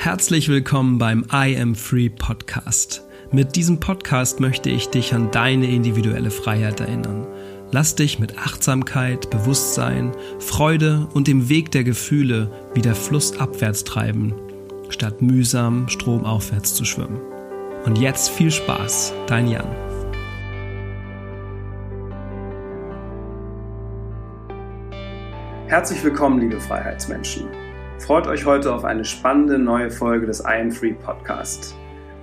Herzlich willkommen beim I Am Free Podcast. Mit diesem Podcast möchte ich dich an deine individuelle Freiheit erinnern. Lass dich mit Achtsamkeit, Bewusstsein, Freude und dem Weg der Gefühle wieder flussabwärts treiben, statt mühsam stromaufwärts zu schwimmen. Und jetzt viel Spaß, dein Jan. Herzlich willkommen, liebe Freiheitsmenschen. Freut euch heute auf eine spannende neue Folge des I Am Free Podcast.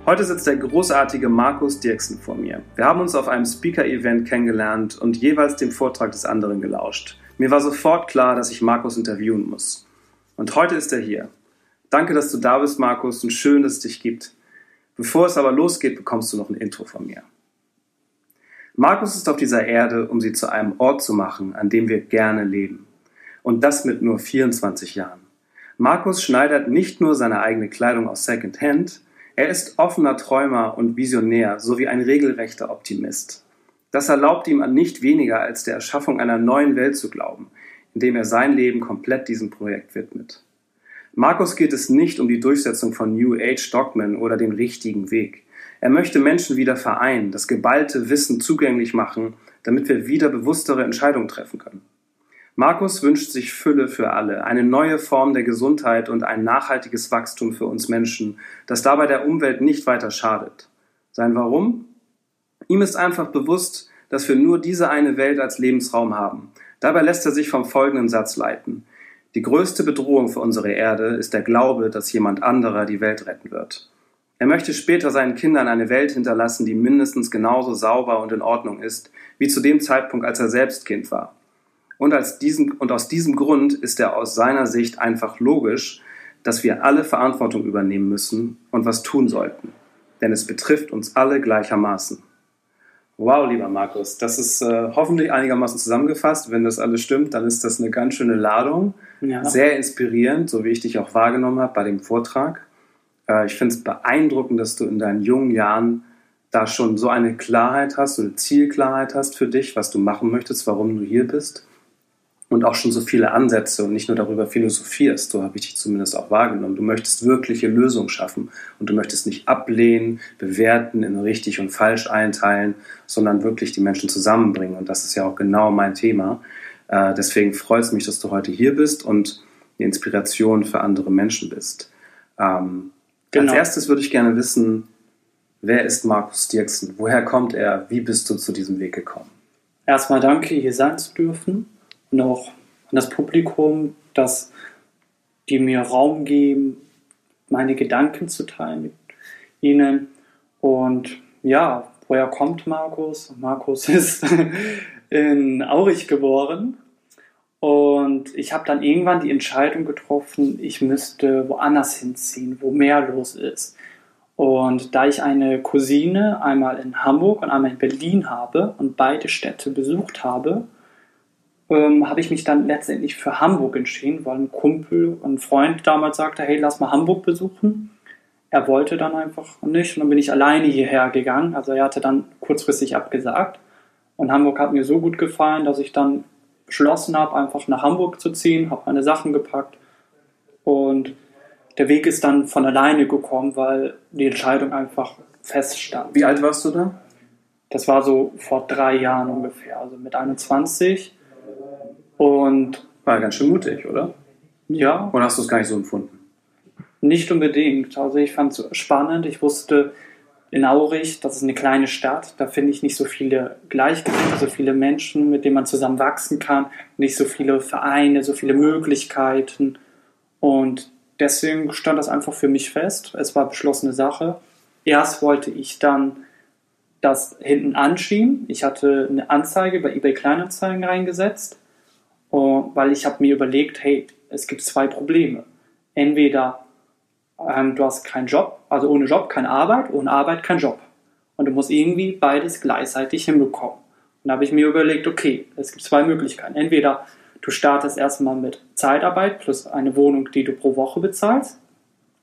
Heute sitzt der großartige Markus Dirksen vor mir. Wir haben uns auf einem Speaker-Event kennengelernt und jeweils dem Vortrag des anderen gelauscht. Mir war sofort klar, dass ich Markus interviewen muss. Und heute ist er hier. Danke, dass du da bist, Markus, und schön, dass es dich gibt. Bevor es aber losgeht, bekommst du noch ein Intro von mir. Markus ist auf dieser Erde, um sie zu einem Ort zu machen, an dem wir gerne leben. Und das mit nur 24 Jahren. Markus schneidert nicht nur seine eigene Kleidung aus Secondhand, er ist offener Träumer und Visionär sowie ein regelrechter Optimist. Das erlaubt ihm an nicht weniger als der Erschaffung einer neuen Welt zu glauben, indem er sein Leben komplett diesem Projekt widmet. Markus geht es nicht um die Durchsetzung von New Age Dogmen oder den richtigen Weg. Er möchte Menschen wieder vereinen, das geballte Wissen zugänglich machen, damit wir wieder bewusstere Entscheidungen treffen können. Markus wünscht sich Fülle für alle, eine neue Form der Gesundheit und ein nachhaltiges Wachstum für uns Menschen, das dabei der Umwelt nicht weiter schadet. Sein Warum? Ihm ist einfach bewusst, dass wir nur diese eine Welt als Lebensraum haben. Dabei lässt er sich vom folgenden Satz leiten. Die größte Bedrohung für unsere Erde ist der Glaube, dass jemand anderer die Welt retten wird. Er möchte später seinen Kindern eine Welt hinterlassen, die mindestens genauso sauber und in Ordnung ist, wie zu dem Zeitpunkt, als er selbst Kind war. Und, als diesen, und aus diesem Grund ist er aus seiner Sicht einfach logisch, dass wir alle Verantwortung übernehmen müssen und was tun sollten. Denn es betrifft uns alle gleichermaßen. Wow, lieber Markus, das ist äh, hoffentlich einigermaßen zusammengefasst. Wenn das alles stimmt, dann ist das eine ganz schöne Ladung. Ja. Sehr inspirierend, so wie ich dich auch wahrgenommen habe bei dem Vortrag. Äh, ich finde es beeindruckend, dass du in deinen jungen Jahren da schon so eine Klarheit hast, so eine Zielklarheit hast für dich, was du machen möchtest, warum du hier bist und auch schon so viele Ansätze und nicht nur darüber philosophierst, so habe ich dich zumindest auch wahrgenommen. Du möchtest wirkliche Lösungen schaffen und du möchtest nicht ablehnen, bewerten, in richtig und falsch einteilen, sondern wirklich die Menschen zusammenbringen. Und das ist ja auch genau mein Thema. Äh, deswegen freut es mich, dass du heute hier bist und eine Inspiration für andere Menschen bist. Ähm, genau. Als erstes würde ich gerne wissen, wer ist Markus Dirksen? Woher kommt er? Wie bist du zu diesem Weg gekommen? Erstmal danke, hier sein zu dürfen auch an das Publikum, dass die mir Raum geben, meine Gedanken zu teilen mit ihnen. Und ja, woher kommt Markus? Markus ist in Aurich geboren. Und ich habe dann irgendwann die Entscheidung getroffen, ich müsste woanders hinziehen, wo mehr los ist. Und da ich eine Cousine einmal in Hamburg und einmal in Berlin habe und beide Städte besucht habe, ähm, habe ich mich dann letztendlich für Hamburg entschieden, weil ein Kumpel, ein Freund damals sagte, hey, lass mal Hamburg besuchen. Er wollte dann einfach nicht und dann bin ich alleine hierher gegangen. Also er hatte dann kurzfristig abgesagt. Und Hamburg hat mir so gut gefallen, dass ich dann beschlossen habe, einfach nach Hamburg zu ziehen, habe meine Sachen gepackt und der Weg ist dann von alleine gekommen, weil die Entscheidung einfach feststand. Wie alt warst du da? Das war so vor drei Jahren ungefähr, also mit 21. Und war ganz schön mutig, oder? Ja. Oder hast du es gar nicht so empfunden? Nicht unbedingt. Also ich fand es spannend. Ich wusste in Aurich, das ist eine kleine Stadt, da finde ich nicht so viele Gleichgesinnte, so viele Menschen, mit denen man zusammen wachsen kann, nicht so viele Vereine, so viele Möglichkeiten. Und deswegen stand das einfach für mich fest. Es war beschlossene Sache. Erst wollte ich dann das hinten anschieben. Ich hatte eine Anzeige bei eBay Kleinanzeigen reingesetzt weil ich habe mir überlegt, hey, es gibt zwei Probleme. Entweder ähm, du hast keinen Job, also ohne Job keine Arbeit, ohne Arbeit kein Job. Und du musst irgendwie beides gleichzeitig hinbekommen. Und da habe ich mir überlegt, okay, es gibt zwei Möglichkeiten. Entweder du startest erstmal mit Zeitarbeit plus eine Wohnung, die du pro Woche bezahlst,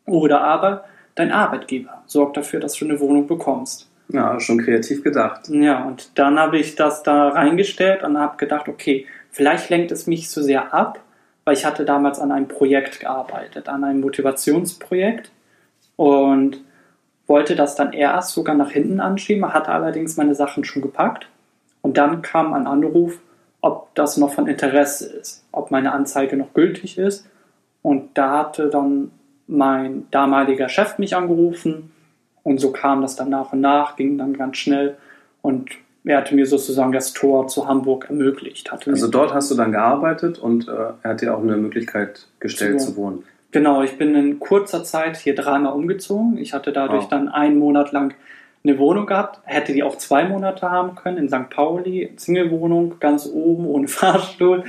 oder aber dein Arbeitgeber sorgt dafür, dass du eine Wohnung bekommst. Ja, schon kreativ gedacht. Ja, und dann habe ich das da reingestellt und habe gedacht, okay, Vielleicht lenkt es mich zu sehr ab, weil ich hatte damals an einem Projekt gearbeitet, an einem Motivationsprojekt. und wollte das dann erst sogar nach hinten anschieben, hatte allerdings meine Sachen schon gepackt. Und dann kam ein Anruf, ob das noch von Interesse ist, ob meine Anzeige noch gültig ist. Und da hatte dann mein damaliger Chef mich angerufen und so kam das dann nach und nach, ging dann ganz schnell und er hatte mir sozusagen das Tor zu Hamburg ermöglicht. Also dort hast du dann gearbeitet und äh, er hat dir auch eine Möglichkeit gestellt Zu zu wohnen. Genau, ich bin in kurzer Zeit hier dreimal umgezogen. Ich hatte dadurch Wow. dann einen Monat lang eine Wohnung gehabt, hätte die auch zwei Monate haben können in St. Pauli, Single-Wohnung, ganz oben, ohne Fahrstuhl.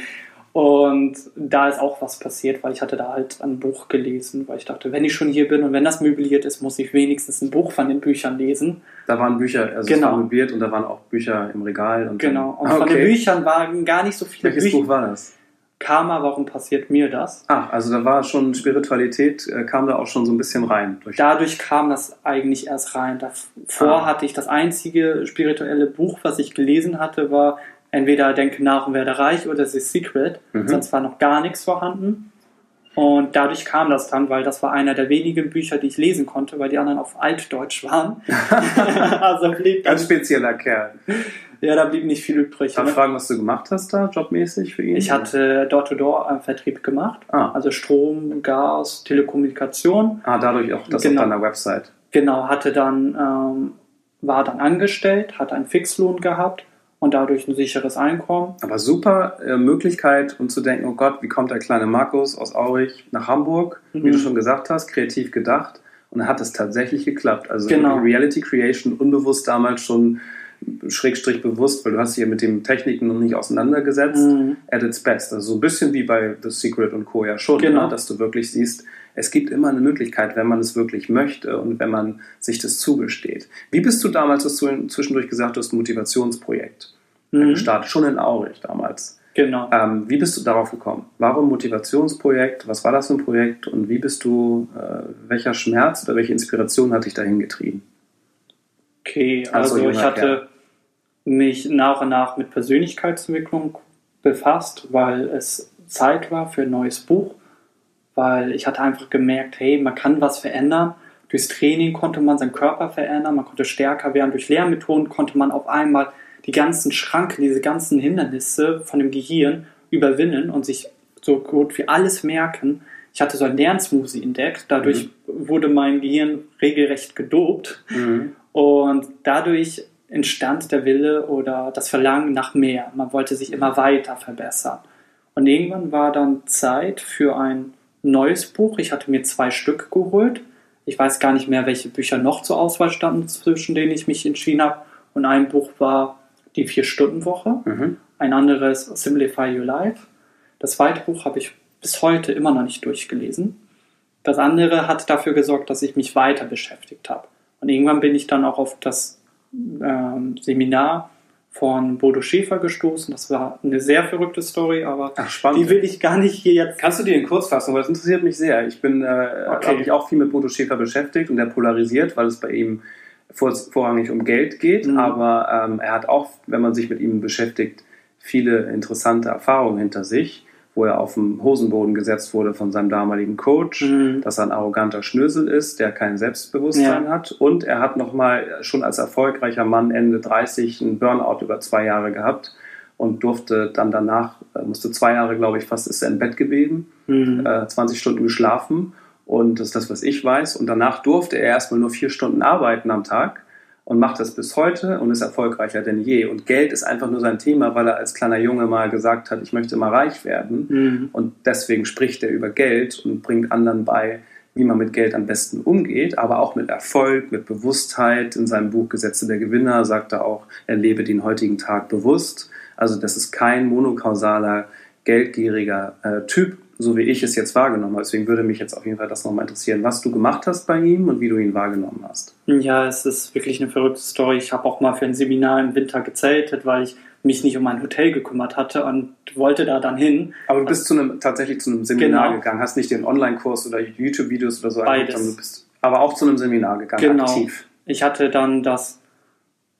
Und da ist auch was passiert, weil ich hatte da halt ein Buch gelesen, weil ich dachte, wenn ich schon hier bin und wenn das möbliert ist, muss ich wenigstens ein Buch von den Büchern lesen. Da waren Bücher, also es Genau. war möbliert und da waren auch Bücher im Regal. Und Genau. Und dann, von den Büchern waren gar nicht so viele Welches Bücher. Buch war das? Karma, warum passiert mir das? Ach, also da war schon Spiritualität, äh, kam da auch schon so ein bisschen rein. Durch dadurch kam das eigentlich erst rein. Davor Ah. hatte ich das einzige spirituelle Buch, was ich gelesen hatte, war entweder Denke nach und werde reich oder The Secret. Mhm. Sonst war noch gar nichts vorhanden. Und dadurch kam das dann, weil das war einer der wenigen Bücher, die ich lesen konnte, weil die anderen auf Altdeutsch waren. also blieb Ganz spezieller Kerl. ja, da blieb nicht viel übrig. Darf ich Ne? fragen, was du gemacht hast da, jobmäßig für ihn? Ich hatte Door-to-Door-Vertrieb gemacht, Ah. also Strom, Gas, Telekommunikation. Ah, dadurch auch das Genau. auf deiner Website. Genau, hatte dann, ähm, war dann angestellt, hatte einen Fixlohn gehabt und dadurch ein sicheres Einkommen. Aber super äh, Möglichkeit, um zu denken, oh Gott, wie kommt der kleine Markus aus Aurich nach Hamburg? Wie Mhm. du schon gesagt hast, kreativ gedacht. Und dann hat es tatsächlich geklappt. Also Genau. Reality Creation unbewusst damals schon schrägstrich bewusst, weil du hast dich ja mit den Techniken noch nicht auseinandergesetzt. Mhm. At its best. Also so ein bisschen wie bei The Secret und Co. ja schon, Genau. ne? dass du wirklich siehst, es gibt immer eine Möglichkeit, wenn man es wirklich möchte und wenn man sich das zugesteht. Wie bist du damals, hast du zwischendurch gesagt, du hast ein Motivationsprojekt Mhm. gestartet, schon in Aurich damals. Genau. Ähm, wie bist du darauf gekommen? Warum Motivationsprojekt? Was war das für ein Projekt? Und wie bist du, äh, welcher Schmerz oder welche Inspiration hat dich dahin getrieben? Okay, Also, also ich hatte. Mich nach und nach mit Persönlichkeitsentwicklung befasst, weil es Zeit war für ein neues Buch, weil ich hatte einfach gemerkt, hey, man kann was verändern. Durchs Training konnte man seinen Körper verändern, man konnte stärker werden. Durch Lehrmethoden konnte man auf einmal die ganzen Schranken, diese ganzen Hindernisse von dem Gehirn überwinden und sich so gut wie alles merken. Ich hatte so ein Lernsmoothie entdeckt, dadurch wurde mein Gehirn regelrecht gedopt. Und dadurch entstand der Wille oder das Verlangen nach mehr. Man wollte sich immer weiter verbessern. Und irgendwann war dann Zeit für ein neues Buch. Ich hatte mir zwei Stück geholt. Ich weiß gar nicht mehr, welche Bücher noch zur Auswahl standen, zwischen denen ich mich entschieden habe. Und ein Buch war die Vier-Stunden-Woche. Mhm. Ein anderes Simplify Your Life. Das zweite Buch habe ich bis heute immer noch nicht durchgelesen. Das andere hat dafür gesorgt, dass ich mich weiter beschäftigt habe. Und irgendwann bin ich dann auch auf das ähm, Seminar von Bodo Schäfer gestoßen. Das war eine sehr verrückte Story, aber Ach, spannend. die will ich gar nicht hier jetzt. Kannst du die in Kurzfassung, weil das interessiert mich sehr. Ich bin, äh, Okay. habe mich auch viel mit Bodo Schäfer beschäftigt und der polarisiert, weil es bei ihm vor, vorrangig um Geld geht. Mhm. Aber ähm, er hat auch, wenn man sich mit ihm beschäftigt, viele interessante Erfahrungen hinter sich, wo er auf den Hosenboden gesetzt wurde von seinem damaligen Coach, Mhm. dass er ein arroganter Schnösel ist, der kein Selbstbewusstsein Ja. hat. Und er hat nochmal schon als erfolgreicher Mann Ende 30 einen Burnout über zwei Jahre gehabt und durfte dann danach, äh, musste zwei Jahre, glaube ich, fast ist er im Bett gewesen Mhm. äh, 20 Stunden geschlafen und das ist das, was ich weiß. Und danach durfte er erstmal nur vier Stunden arbeiten am Tag und macht das bis heute und ist erfolgreicher denn je. Und Geld ist einfach nur sein Thema, weil er als kleiner Junge mal gesagt hat, ich möchte mal reich werden. Mhm. Und deswegen spricht er über Geld und bringt anderen bei, wie man mit Geld am besten umgeht, aber auch mit Erfolg, mit Bewusstheit. In seinem Buch Gesetze der Gewinner sagt er auch, er lebe den heutigen Tag bewusst. Also das ist kein monokausaler, geldgieriger äh, Typ, so wie ich es jetzt wahrgenommen habe. Deswegen würde mich jetzt auf jeden Fall das nochmal interessieren, was du gemacht hast bei ihm und wie du ihn wahrgenommen hast. Ja, es ist wirklich eine verrückte Story. Ich habe auch mal für ein Seminar im Winter gezeltet, weil ich mich nicht um ein Hotel gekümmert hatte und wollte da dann hin. Aber du bist zu einem, tatsächlich zu einem Seminar Genau. gegangen, hast nicht den Online-Kurs oder YouTube-Videos oder so Beides. du bist aber auch zu einem Seminar gegangen, Genau. aktiv. Ich hatte dann das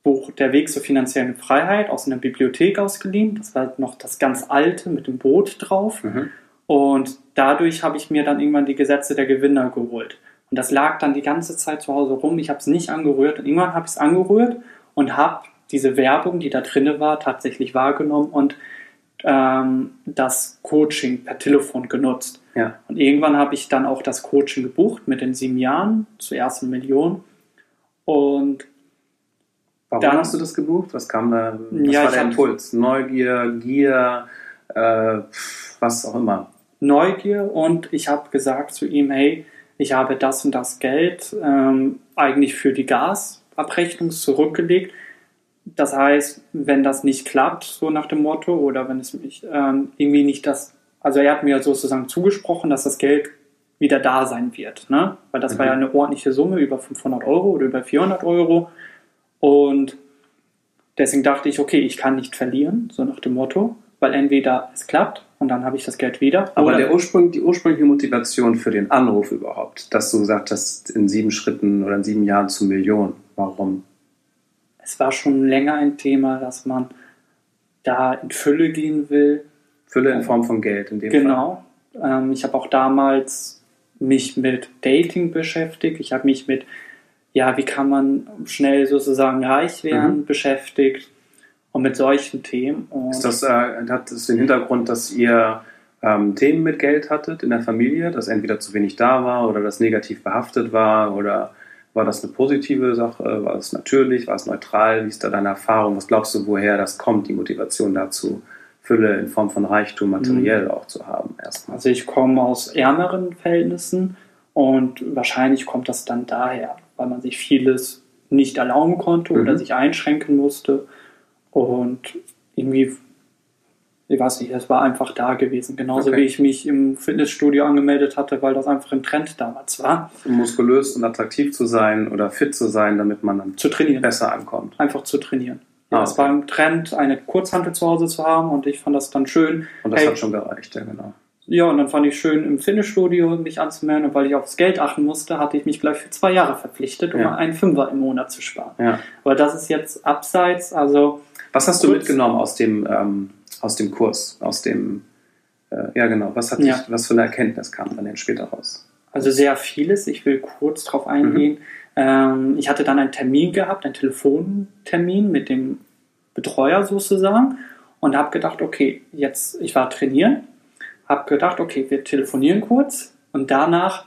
Buch Der Weg zur finanziellen Freiheit aus einer Bibliothek ausgeliehen. Das war noch das ganz alte mit dem Boot drauf. Mhm. Und dadurch habe ich mir dann irgendwann die Gesetze der Gewinner geholt. Und das lag dann die ganze Zeit zu Hause rum. Ich habe es nicht angerührt. Und irgendwann habe ich es angerührt und habe diese Werbung, die da drinne war, tatsächlich wahrgenommen und ähm, das Coaching per Telefon genutzt. Ja. Und irgendwann habe ich dann auch das Coaching gebucht mit den sieben Jahren, zuerst eine Million. Und Warum Dann- hast du das gebucht? Was kam da? Was Ja, war der Impuls? Neugier, Gier, äh, was auch immer. Neugier und ich habe gesagt zu ihm, hey, ich habe das und das Geld ähm, eigentlich für die Gasabrechnung zurückgelegt. Das heißt, wenn das nicht klappt, so nach dem Motto, oder wenn es mich ähm, irgendwie nicht das, also er hat mir sozusagen zugesprochen, dass das Geld wieder da sein wird, ne? weil das war Mhm. ja eine ordentliche Summe, über 500 Euro oder über 400 Euro und deswegen dachte ich, okay, ich kann nicht verlieren, so nach dem Motto, weil entweder es klappt und dann habe ich das Geld wieder. Aber oder der Ursprung, die ursprüngliche Motivation für den Anruf überhaupt, dass du gesagt hast, in sieben Schritten oder in sieben Jahren zu Millionen, warum? es war schon länger ein Thema, dass man da in Fülle gehen will. Fülle in Form von Geld in dem Fall. Genau. Ähm, ich habe auch damals mich mit Dating beschäftigt. Ich habe mich mit, ja, wie kann man schnell sozusagen reich werden, beschäftigt und mit solchen Themen. Ist das, äh, hat das den Hintergrund, dass ihr ähm, Themen mit Geld hattet in der Familie, dass entweder zu wenig da war oder das negativ behaftet war oder war das eine positive Sache, war es natürlich, war es neutral, wie ist da deine Erfahrung, was glaubst du, woher das kommt, die Motivation dazu, Fülle in Form von Reichtum materiell auch zu haben erstmal? Also ich komme aus ärmeren Verhältnissen und wahrscheinlich kommt das dann daher, weil man sich vieles nicht erlauben konnte oder Mhm. sich einschränken musste. Und irgendwie, ich weiß nicht, es war einfach da gewesen. Genauso Okay. wie ich mich im Fitnessstudio angemeldet hatte, weil das einfach ein Trend damals war, Um muskulös und attraktiv zu sein oder fit zu sein, damit man dann zu trainieren. besser ankommt. Einfach zu trainieren. Ja, Ah, Es okay. war ein Trend, eine Kurzhantel zu Hause zu haben und ich fand das dann schön. Und das Hey, hat schon gereicht, ja genau. Ja, und dann fand ich schön, im Fitnessstudio mich anzumelden. Und weil ich aufs Geld achten musste, hatte ich mich gleich für zwei Jahre verpflichtet, um Ja. einen Fünfer im Monat zu sparen. Ja. Aber das ist jetzt abseits, also Was hast du Kurz- mitgenommen aus dem, ähm, aus dem Kurs, aus dem, äh, ja genau, was, hat Ja. dich, was für eine Erkenntnis kam dann später raus? Also sehr vieles. Ich will kurz drauf eingehen. Ähm, ich hatte dann einen Termin gehabt, einen Telefontermin mit dem Betreuer sozusagen und habe gedacht, okay, jetzt, ich war trainieren, habe gedacht, okay, wir telefonieren kurz und danach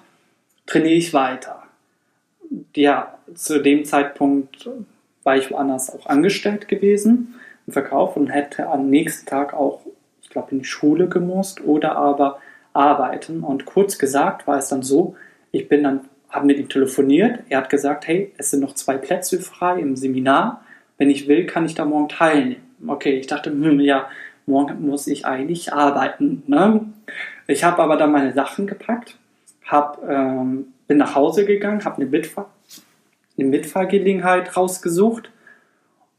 trainiere ich weiter. Ja, zu dem Zeitpunkt war ich woanders auch angestellt gewesen im Verkauf und hätte am nächsten Tag auch, ich glaube, in die Schule gemusst oder aber arbeiten. Und kurz gesagt war es dann so, ich bin dann, habe mit ihm telefoniert. Er hat gesagt, hey, es sind noch zwei Plätze frei im Seminar. Wenn ich will, kann ich da morgen teilnehmen. Okay, ich dachte, hm, ja, morgen muss ich eigentlich arbeiten. Ne? Ich habe aber dann meine Sachen gepackt, hab, ähm, bin nach Hause gegangen, habe eine, Mitfahr eine Mitfahrgelegenheit rausgesucht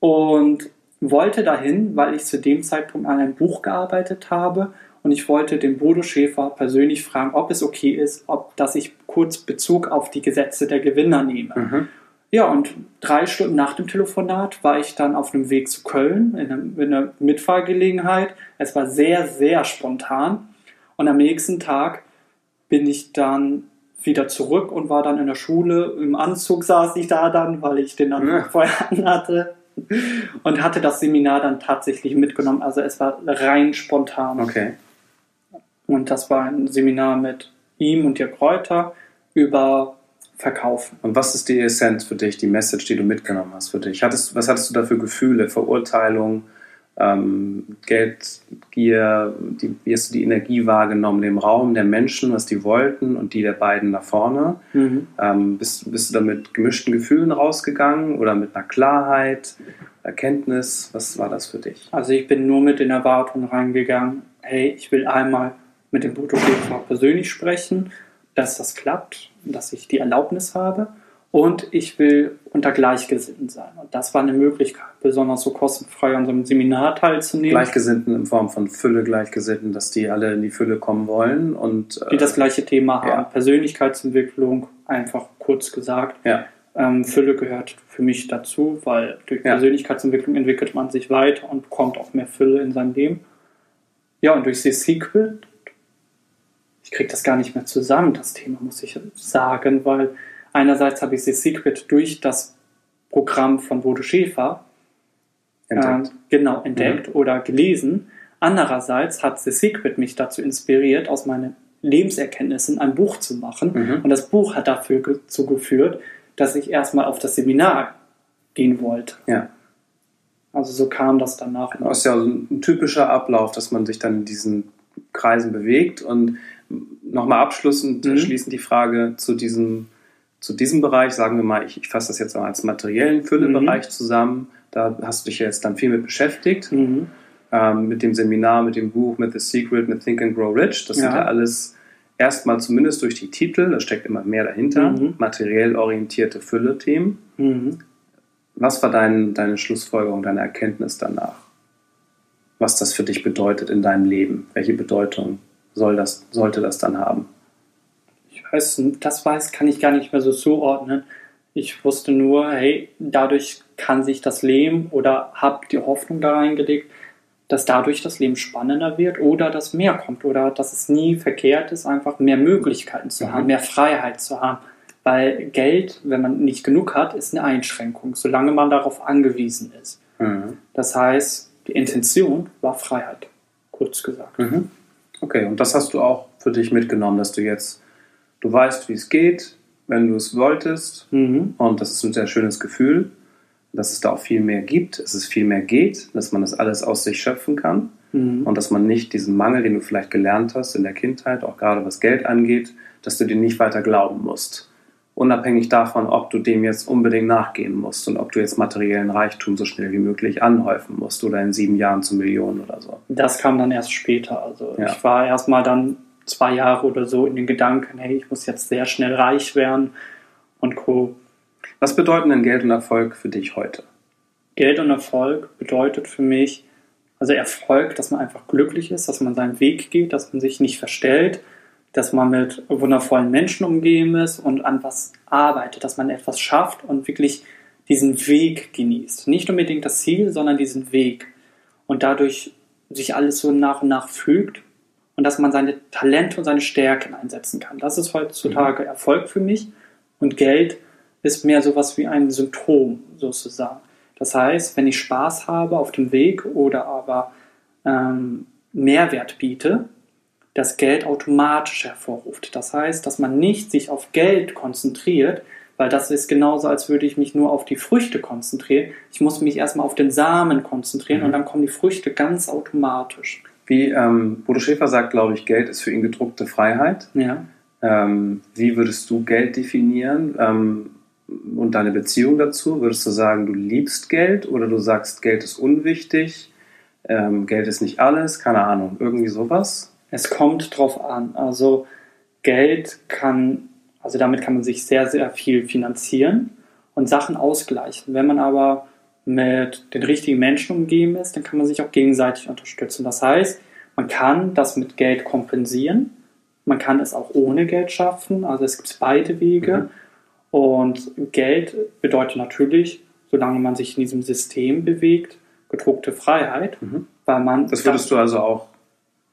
und wollte dahin, weil ich zu dem Zeitpunkt an einem Buch gearbeitet habe und ich wollte den Bodo Schäfer persönlich fragen, ob es okay ist, ob dass ich kurz Bezug auf die Gesetze der Gewinner nehme. Mhm. Ja, und drei Stunden nach dem Telefonat war ich dann auf dem Weg zu Köln in einer, in einer Mitfahrgelegenheit. Es war sehr, sehr spontan. Und am nächsten Tag bin ich dann wieder zurück und war dann in der Schule. Im Anzug saß ich da dann, weil ich den Ja. vorher anhatte. Und hatte das Seminar dann tatsächlich mitgenommen. Also es war rein spontan. Okay. Und das war ein Seminar mit ihm und Dirk Reuter über Verkaufen. Und was ist die Essenz für dich, die Message, die du mitgenommen hast für dich? Hattest, was hattest du da für Gefühle, Verurteilung, ähm, Geldgier, die, wie hast du die Energie wahrgenommen, den Raum der Menschen, was die wollten und die der beiden da vorne? Ähm, bist, bist du da mit gemischten Gefühlen rausgegangen oder mit einer Klarheit, Erkenntnis? Was war das für dich? Also ich bin nur mit den Erwartungen reingegangen, hey, ich will einmal mit dem Schäfer persönlich sprechen, dass das klappt, dass ich die Erlaubnis habe und ich will unter Gleichgesinnten sein. Und das war eine Möglichkeit, besonders so kostenfrei an so einem Seminar teilzunehmen, Gleichgesinnten in Form von Fülle, Gleichgesinnten, dass die alle in die Fülle kommen wollen und äh, die das gleiche Thema haben. Ja. Persönlichkeitsentwicklung, einfach kurz gesagt. ja, Ähm, Fülle gehört für mich dazu, weil durch Ja. Persönlichkeitsentwicklung entwickelt man sich weiter und bekommt auch mehr Fülle in seinem Leben. Ja, und durch The Secret, ich kriege das gar nicht mehr zusammen, das Thema, muss ich sagen, weil einerseits habe ich The Secret durch das Programm von Bodo Schäfer entdeckt. Äh, genau, entdeckt mhm. oder gelesen. Andererseits hat The Secret mich dazu inspiriert, aus meinen Lebenserkenntnissen ein Buch zu machen. Mhm. Und das Buch hat dafür dazu geführt, dass ich erstmal auf das Seminar gehen wollte. Ja. Also so kam das danach. Das ist ja ein typischer Ablauf, dass man sich dann in diesen Kreisen bewegt. Und nochmal abschließend mhm. die Frage zu diesem, zu diesem Bereich, sagen wir mal, ich, ich fasse das jetzt mal als materiellen Füllebereich mhm. zusammen. Da hast du dich jetzt dann viel mit beschäftigt. Mhm. Ähm, mit dem Seminar, mit dem Buch, mit The Secret, mit Think and Grow Rich. Das ja. sind ja alles erstmal zumindest durch die Titel, da steckt immer mehr dahinter, mhm. materiell orientierte Fülle-Themen. Mhm. Was war dein, deine Schlussfolgerung, deine Erkenntnis danach? Was das für dich bedeutet in deinem Leben? Welche Bedeutung soll das, sollte das dann haben? Weiß, das weiß, kann ich gar nicht mehr so zuordnen. Ich wusste nur, hey, dadurch kann sich das Leben oder habe die Hoffnung da reingelegt, dass dadurch das Leben spannender wird oder dass mehr kommt oder dass es nie verkehrt ist, einfach mehr Möglichkeiten zu mhm. haben, mehr Freiheit zu haben. Weil Geld, wenn man nicht genug hat, ist eine Einschränkung, solange man darauf angewiesen ist. Mhm. Das heißt, die Intention war Freiheit, kurz gesagt. Mhm. Okay, und das hast du auch für dich mitgenommen, dass du jetzt, du weißt, wie es geht, wenn du es wolltest. Mhm. Und das ist ein sehr schönes Gefühl dass es da auch viel mehr gibt, dass es viel mehr geht, dass man das alles aus sich schöpfen kann mhm. und dass man nicht diesen Mangel, den du vielleicht gelernt hast in der Kindheit, auch gerade was Geld angeht, dass du dir nicht weiter glauben musst. Unabhängig davon, ob du dem jetzt unbedingt nachgehen musst und ob du jetzt materiellen Reichtum so schnell wie möglich anhäufen musst oder in sieben Jahren zu Millionen oder so. Das kam dann erst später. Also ja. ich war erstmal dann zwei Jahre oder so in den Gedanken, hey, ich muss jetzt sehr schnell reich werden und Co. Was bedeuten denn Geld und Erfolg für dich heute? Geld und Erfolg bedeutet für mich, also Erfolg, dass man einfach glücklich ist, dass man seinen Weg geht, dass man sich nicht verstellt, dass man mit wundervollen Menschen umgeben ist und an was arbeitet, dass man etwas schafft und wirklich diesen Weg genießt. Nicht unbedingt das Ziel, sondern diesen Weg. Und dadurch sich alles so nach und nach fügt und dass man seine Talente und seine Stärken einsetzen kann. Das ist heutzutage mhm. Erfolg für mich. Und Geld ist mehr sowas wie ein Symptom sozusagen. Das heißt, wenn ich Spaß habe auf dem Weg oder aber ähm, Mehrwert biete, das Geld automatisch hervorruft. Das heißt, dass man nicht sich auf Geld konzentriert, weil das ist genauso, als würde ich mich nur auf die Früchte konzentrieren. Ich muss mich erstmal auf den Samen konzentrieren mhm. und dann kommen die Früchte ganz automatisch. Wie ähm, Bodo Schäfer sagt, glaube ich, Geld ist für ihn gedruckte Freiheit. Ja. Ähm, wie würdest du Geld definieren? Ähm, und deine Beziehung dazu? Würdest du sagen, du liebst Geld oder du sagst, Geld ist unwichtig, ähm, Geld ist nicht alles, keine Ahnung, irgendwie sowas? Es kommt drauf an. Also Geld kann, also damit kann man sich sehr, sehr viel finanzieren und Sachen ausgleichen. Wenn man aber mit den richtigen Menschen umgeben ist, dann kann man sich auch gegenseitig unterstützen. Das heißt, man kann das mit Geld kompensieren, man kann es auch ohne Geld schaffen, also es gibt beide Wege. Mhm. Und Geld bedeutet natürlich, solange man sich in diesem System bewegt, gedruckte Freiheit, mhm. weil man. Das würdest du also auch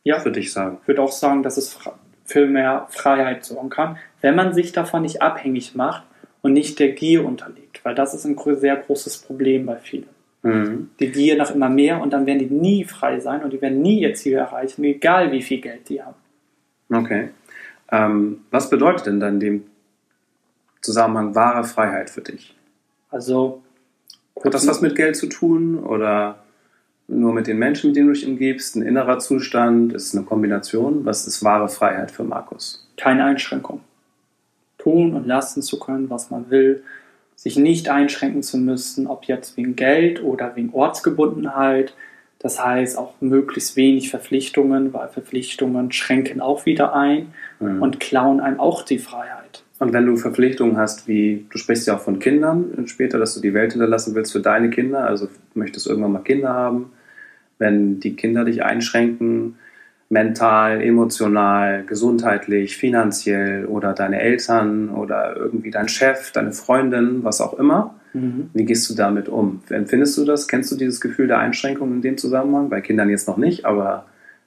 ja, für dich sagen? Ich würde auch sagen, dass es für mehr Freiheit sorgen kann, wenn man sich davon nicht abhängig macht und nicht der Gier unterliegt, weil das ist ein sehr großes Problem bei vielen. Mhm. Die Gier nach immer mehr und dann werden die nie frei sein und die werden nie ihr Ziel erreichen, egal wie viel Geld die haben. Okay. Ähm, was bedeutet denn dann dem Zusammenhang wahre Freiheit für dich? Also. Hat das was mit Geld zu tun oder nur mit den Menschen, mit denen du dich umgibst? Ein innerer Zustand? Ist es eine Kombination? Was ist wahre Freiheit für Markus? Keine Einschränkung. Tun und lassen zu können, was man will. Sich nicht einschränken zu müssen, ob jetzt wegen Geld oder wegen Ortsgebundenheit. Das heißt auch möglichst wenig Verpflichtungen, weil Verpflichtungen schränken auch wieder ein mhm. und klauen einem auch die Freiheit. Und wenn du Verpflichtungen hast, wie du sprichst ja auch von Kindern später, dass du die Welt hinterlassen willst für deine Kinder, also möchtest irgendwann mal Kinder haben, wenn die Kinder dich einschränken, mental, emotional, gesundheitlich, finanziell oder deine Eltern oder irgendwie dein Chef, deine Freundin, was auch immer. Mhm. Wie gehst du damit um? Empfindest du das? Kennst du dieses Gefühl der Einschränkung in dem Zusammenhang? Bei Kindern jetzt noch nicht, aber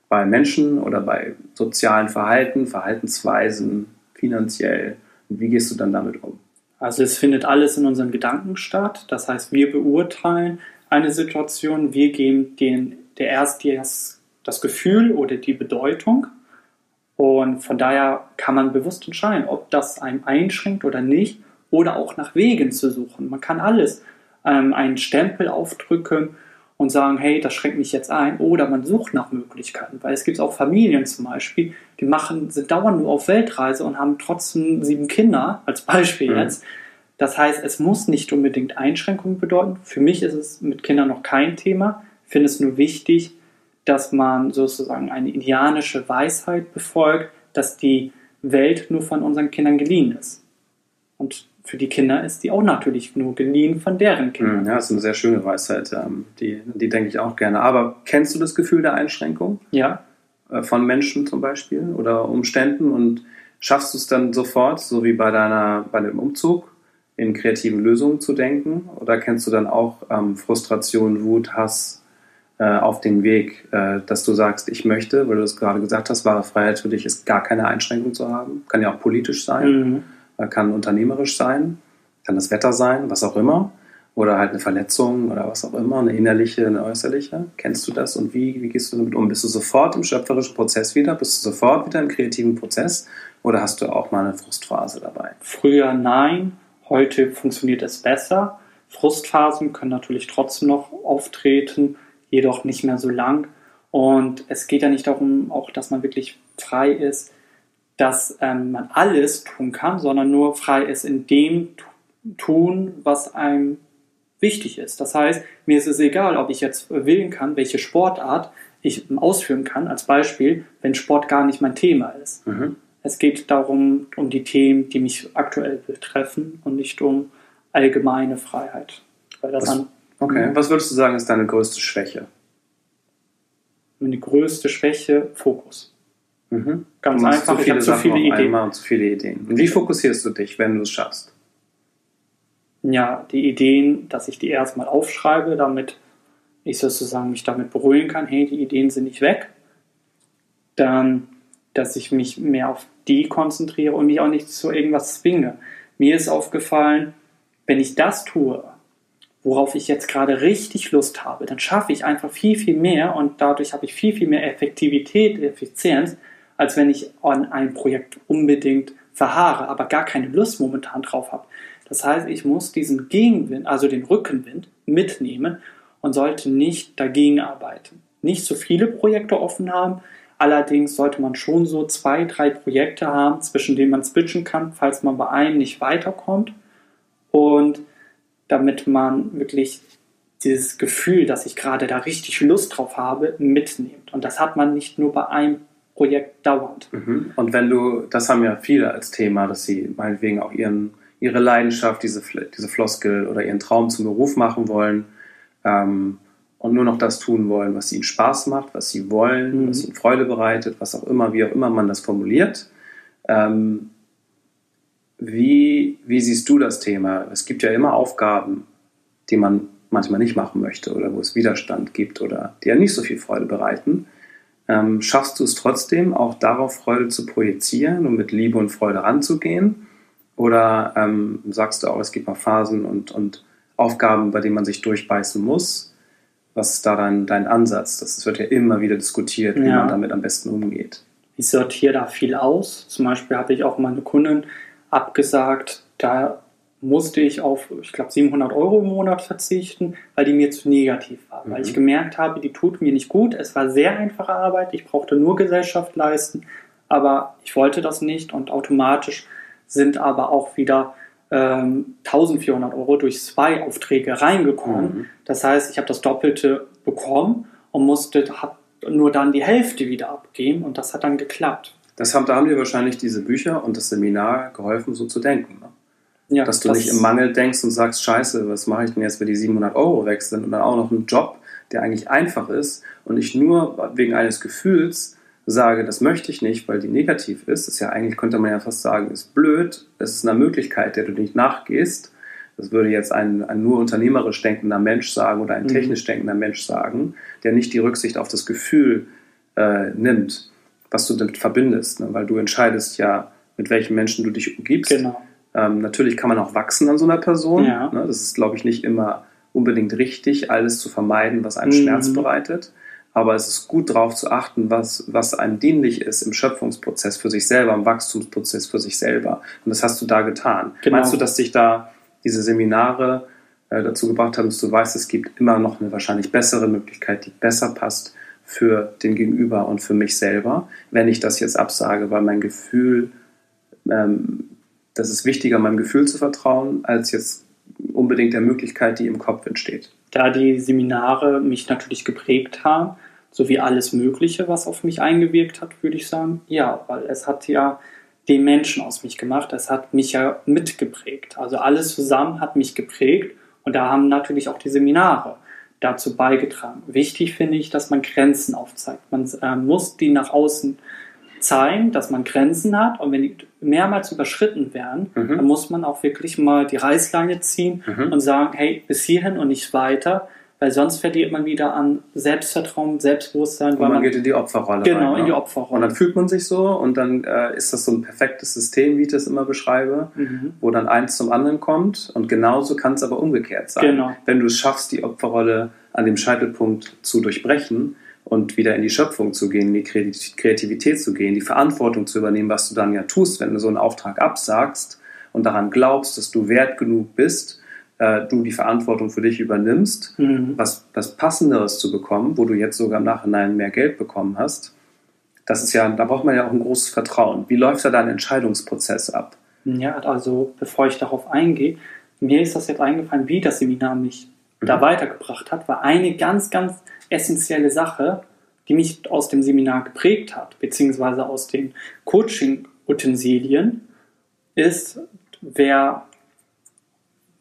bei Menschen oder bei sozialen Verhalten, Verhaltensweisen, finanziell? Und wie gehst du dann damit um? Also es findet alles in unseren Gedanken statt. Das heißt, wir beurteilen eine Situation, wir geben den, der erst das, das Gefühl oder die Bedeutung. Und von daher kann man bewusst entscheiden, ob das einem einschränkt oder nicht, oder auch nach Wegen zu suchen. Man kann alles ähm, einen Stempel aufdrücken und sagen, hey, das schränkt mich jetzt ein. Oder man sucht nach Möglichkeiten, weil es gibt auch Familien zum Beispiel, die machen, sind dauernd nur auf Weltreise und haben trotzdem sieben Kinder, als Beispiel mhm. jetzt. Das heißt, es muss nicht unbedingt Einschränkungen bedeuten. Für mich ist es mit Kindern noch kein Thema. Ich finde es nur wichtig, dass man sozusagen eine indianische Weisheit befolgt, dass die Welt nur von unseren Kindern geliehen ist. Und für die Kinder ist die auch natürlich nur geliehen von deren Kindern. Hm, ja, das ist eine sehr schöne Weisheit. Ähm, die, die denke ich auch gerne. Aber kennst du das Gefühl der Einschränkung? Ja. Äh, von Menschen zum Beispiel oder Umständen und schaffst du es dann sofort, so wie bei deiner, bei dem Umzug, in kreativen Lösungen zu denken? Oder kennst du dann auch ähm, Frustration, Wut, Hass auf den Weg, äh, dass du sagst, ich möchte, weil du das gerade gesagt hast, wahre Freiheit für dich ist gar keine Einschränkung zu haben? Kann ja auch politisch sein. Mhm kann unternehmerisch sein, kann das Wetter sein, was auch immer, oder halt eine Verletzung oder was auch immer, eine innerliche, eine äußerliche. Kennst du das und wie, wie gehst du damit um? Bist du sofort im schöpferischen Prozess wieder? Bist du sofort wieder im kreativen Prozess oder hast du auch mal eine Frustphase dabei? Früher nein, heute funktioniert es besser. Frustphasen können natürlich trotzdem noch auftreten, jedoch nicht mehr so lang. Und es geht ja nicht darum, auch dass man wirklich frei ist, dass ähm, man alles tun kann, sondern nur frei ist in dem tun, was einem wichtig ist. Das heißt, mir ist es egal, ob ich jetzt wählen kann, welche Sportart ich ausführen kann, als Beispiel, wenn Sport gar nicht mein Thema ist. Mhm. Es geht darum, um die Themen, die mich aktuell betreffen und nicht um allgemeine Freiheit. was, dann, okay, was würdest du sagen, ist deine größte Schwäche? Meine größte Schwäche, Fokus. Mhm. Ganz einfach, zu viele ich habe zu viele Ideen. und zu viele Ideen. Und wie fokussierst du dich, wenn du es schaffst? Ja, die Ideen, dass ich die erstmal aufschreibe, damit ich sozusagen mich damit beruhigen kann, hey, die Ideen sind nicht weg. Dann, dass ich mich mehr auf die konzentriere und mich auch nicht zu irgendwas zwinge. Mir ist aufgefallen, wenn ich das tue, worauf ich jetzt gerade richtig Lust habe, dann schaffe ich einfach viel, viel mehr und dadurch habe ich viel, viel mehr Effektivität, Effizienz, als wenn ich an ein Projekt unbedingt verharre, aber gar keine Lust momentan drauf habe. Das heißt, ich muss diesen Gegenwind, also den Rückenwind, mitnehmen und sollte nicht dagegen arbeiten. Nicht so viele Projekte offen haben, allerdings sollte man schon so zwei, drei Projekte haben, zwischen denen man switchen kann, falls man bei einem nicht weiterkommt. Und damit man wirklich dieses Gefühl, dass ich gerade da richtig Lust drauf habe, mitnimmt. Und das hat man nicht nur bei einem Projekt dauernd. Mhm. Und wenn du, das haben ja viele als Thema, dass sie meinetwegen auch ihren, ihre Leidenschaft, diese, diese Floskel oder ihren Traum zum Beruf machen wollen ähm, und nur noch das tun wollen, was ihnen Spaß macht, was sie wollen, mhm. was ihnen Freude bereitet, was auch immer, wie auch immer man das formuliert. Ähm, wie, wie siehst du das Thema? Es gibt ja immer Aufgaben, die man manchmal nicht machen möchte oder wo es Widerstand gibt oder die ja nicht so viel Freude bereiten. Ähm, schaffst du es trotzdem, auch darauf Freude zu projizieren und mit Liebe und Freude ranzugehen? Oder ähm, sagst du auch, es gibt mal Phasen und, und Aufgaben, bei denen man sich durchbeißen muss? Was ist da dein, dein Ansatz? Das wird ja immer wieder diskutiert, wie ja. man damit am besten umgeht. Ich sortiere da viel aus. Zum Beispiel habe ich auch meine Kunden abgesagt, da musste ich auf, ich glaube, 700 Euro im Monat verzichten, weil die mir zu negativ war. Mhm. Weil ich mhm. gemerkt habe, die tut mir nicht gut. Es war sehr einfache Arbeit. Ich brauchte nur Gesellschaft leisten, aber ich wollte das nicht und automatisch sind aber auch wieder ähm, 1400 Euro durch zwei Aufträge reingekommen. Mhm. Das heißt, ich habe das Doppelte bekommen und musste nur dann die Hälfte wieder abgeben und das hat dann geklappt. Das haben, da haben dir wahrscheinlich diese Bücher und das Seminar geholfen, so zu denken. Ne? Ja, dass du das nicht im Mangel denkst und sagst, scheiße, was mache ich denn jetzt, wenn die 700 Euro weg sind und dann auch noch einen Job, der eigentlich einfach ist und ich nur wegen eines Gefühls sage, das möchte ich nicht, weil die negativ ist, das ist ja eigentlich, könnte man ja fast sagen, ist blöd, es ist eine Möglichkeit, der du nicht nachgehst. Das würde jetzt ein, ein nur unternehmerisch denkender Mensch sagen oder ein mhm. technisch denkender Mensch sagen, der nicht die Rücksicht auf das Gefühl äh, nimmt, was du damit verbindest, ne? weil du entscheidest ja, mit welchen Menschen du dich umgibst. Genau. Ähm, natürlich kann man auch wachsen an so einer Person. Ja. Ne? Das ist, glaube ich, nicht immer unbedingt richtig, alles zu vermeiden, was einem Mhm. Schmerz bereitet. Aber es ist gut darauf zu achten, was, was einem dienlich ist im Schöpfungsprozess für sich selber, im Wachstumsprozess für sich selber. Und das hast du da getan. Genau. Meinst du, dass dich da diese Seminare äh, dazu gebracht haben, dass du weißt, es gibt immer noch eine wahrscheinlich bessere Möglichkeit, die besser passt für den Gegenüber und für mich selber, wenn ich das jetzt absage, weil mein Gefühl, ähm, das ist wichtiger, meinem Gefühl zu vertrauen, als jetzt unbedingt der Möglichkeit, die im Kopf entsteht. da die Seminare mich natürlich geprägt haben, sowie alles Mögliche, was auf mich eingewirkt hat, würde ich sagen, ja, weil es hat ja den Menschen aus mich gemacht, es hat mich ja mitgeprägt. Also alles zusammen hat mich geprägt und da haben natürlich auch die Seminare dazu beigetragen. Wichtig finde ich, dass man Grenzen aufzeigt. Man äh, muss die nach außen zeigen, dass man Grenzen hat und wenn die mehrmals überschritten werden, Mhm. dann muss man auch wirklich mal die Reißleine ziehen Mhm. und sagen, hey, bis hierhin und nicht weiter, weil sonst verliert man wieder an Selbstvertrauen, Selbstbewusstsein, Und weil man man geht in die Opferrolle genau rein. in die ne? Und Opferrolle. dann fühlt man sich so und dann äh, ist das so ein perfektes System, wie ich das immer beschreibe, Mhm. wo dann eins zum anderen kommt und genauso kann es aber umgekehrt sein. Genau. Wenn du es schaffst, die Opferrolle an dem Scheitelpunkt zu durchbrechen und wieder in die Schöpfung zu gehen, in die Kreati- Kreativität zu gehen, die Verantwortung zu übernehmen, was du dann ja tust, wenn du so einen Auftrag absagst und daran glaubst, dass du wert genug bist, äh, du die Verantwortung für dich übernimmst, Mhm. was, was Passenderes zu bekommen, wo du jetzt sogar im Nachhinein mehr Geld bekommen hast, das ist ja, da braucht man ja auch ein großes Vertrauen. Wie läuft da dein Entscheidungsprozess ab? Ja, also bevor ich darauf eingehe, mir ist das jetzt eingefallen, wie das Seminar mich da Mhm. weitergebracht hat, war eine ganz, ganz essentielle Sache, die mich aus dem Seminar geprägt hat, beziehungsweise aus den Coaching-Utensilien, ist, wer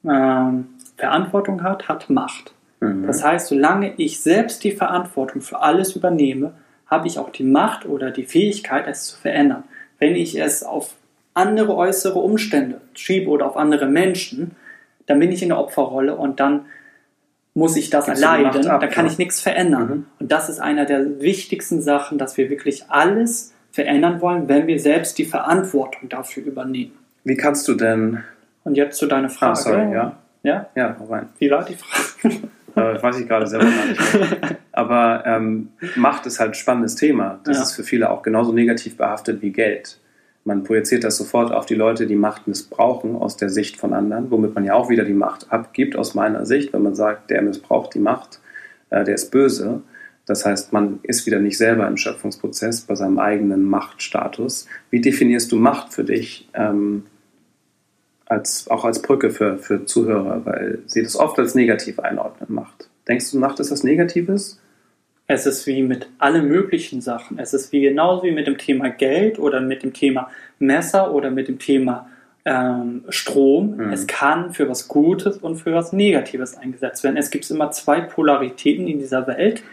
ähm, Verantwortung hat, hat Macht. Mhm. Das heißt, solange ich selbst die Verantwortung für alles übernehme, habe ich auch die Macht oder die Fähigkeit, es zu verändern. Wenn ich es auf andere äußere Umstände schiebe oder auf andere Menschen, dann bin ich in der Opferrolle und dann muss ich das Macht erleiden, da kann ja. ich nichts verändern. Mhm. Und das ist einer der wichtigsten Sachen, dass wir wirklich alles verändern wollen, wenn wir selbst die Verantwortung dafür übernehmen. Wie kannst du denn. Und jetzt zu deiner Frage. Ah, sorry, ja. Ja? Ja, hau rein. Wie war die Frage? Äh, weiß ich gerade selber gar nicht mehr. Aber ähm, Macht ist halt ein spannendes Thema. Das Ja. ist für viele auch genauso negativ behaftet wie Geld. Man projiziert das sofort auf die Leute, die Macht missbrauchen aus der Sicht von anderen, womit man ja auch wieder die Macht abgibt, aus meiner Sicht, wenn man sagt, der missbraucht die Macht, äh, der ist böse. Das heißt, man ist wieder nicht selber im Schöpfungsprozess bei seinem eigenen Machtstatus. Wie definierst du Macht für dich? Ähm, als, auch als Brücke für, für Zuhörer, weil sie das oft als negativ einordnen, Macht. Denkst du, Macht ist was Negatives? Es ist wie mit allen möglichen Sachen. Es ist wie genauso wie mit dem Thema Geld oder mit dem Thema Messer oder mit dem Thema ähm, Strom. Mhm. Es kann für was Gutes und für was Negatives eingesetzt werden. Es gibt immer zwei Polaritäten in dieser Welt.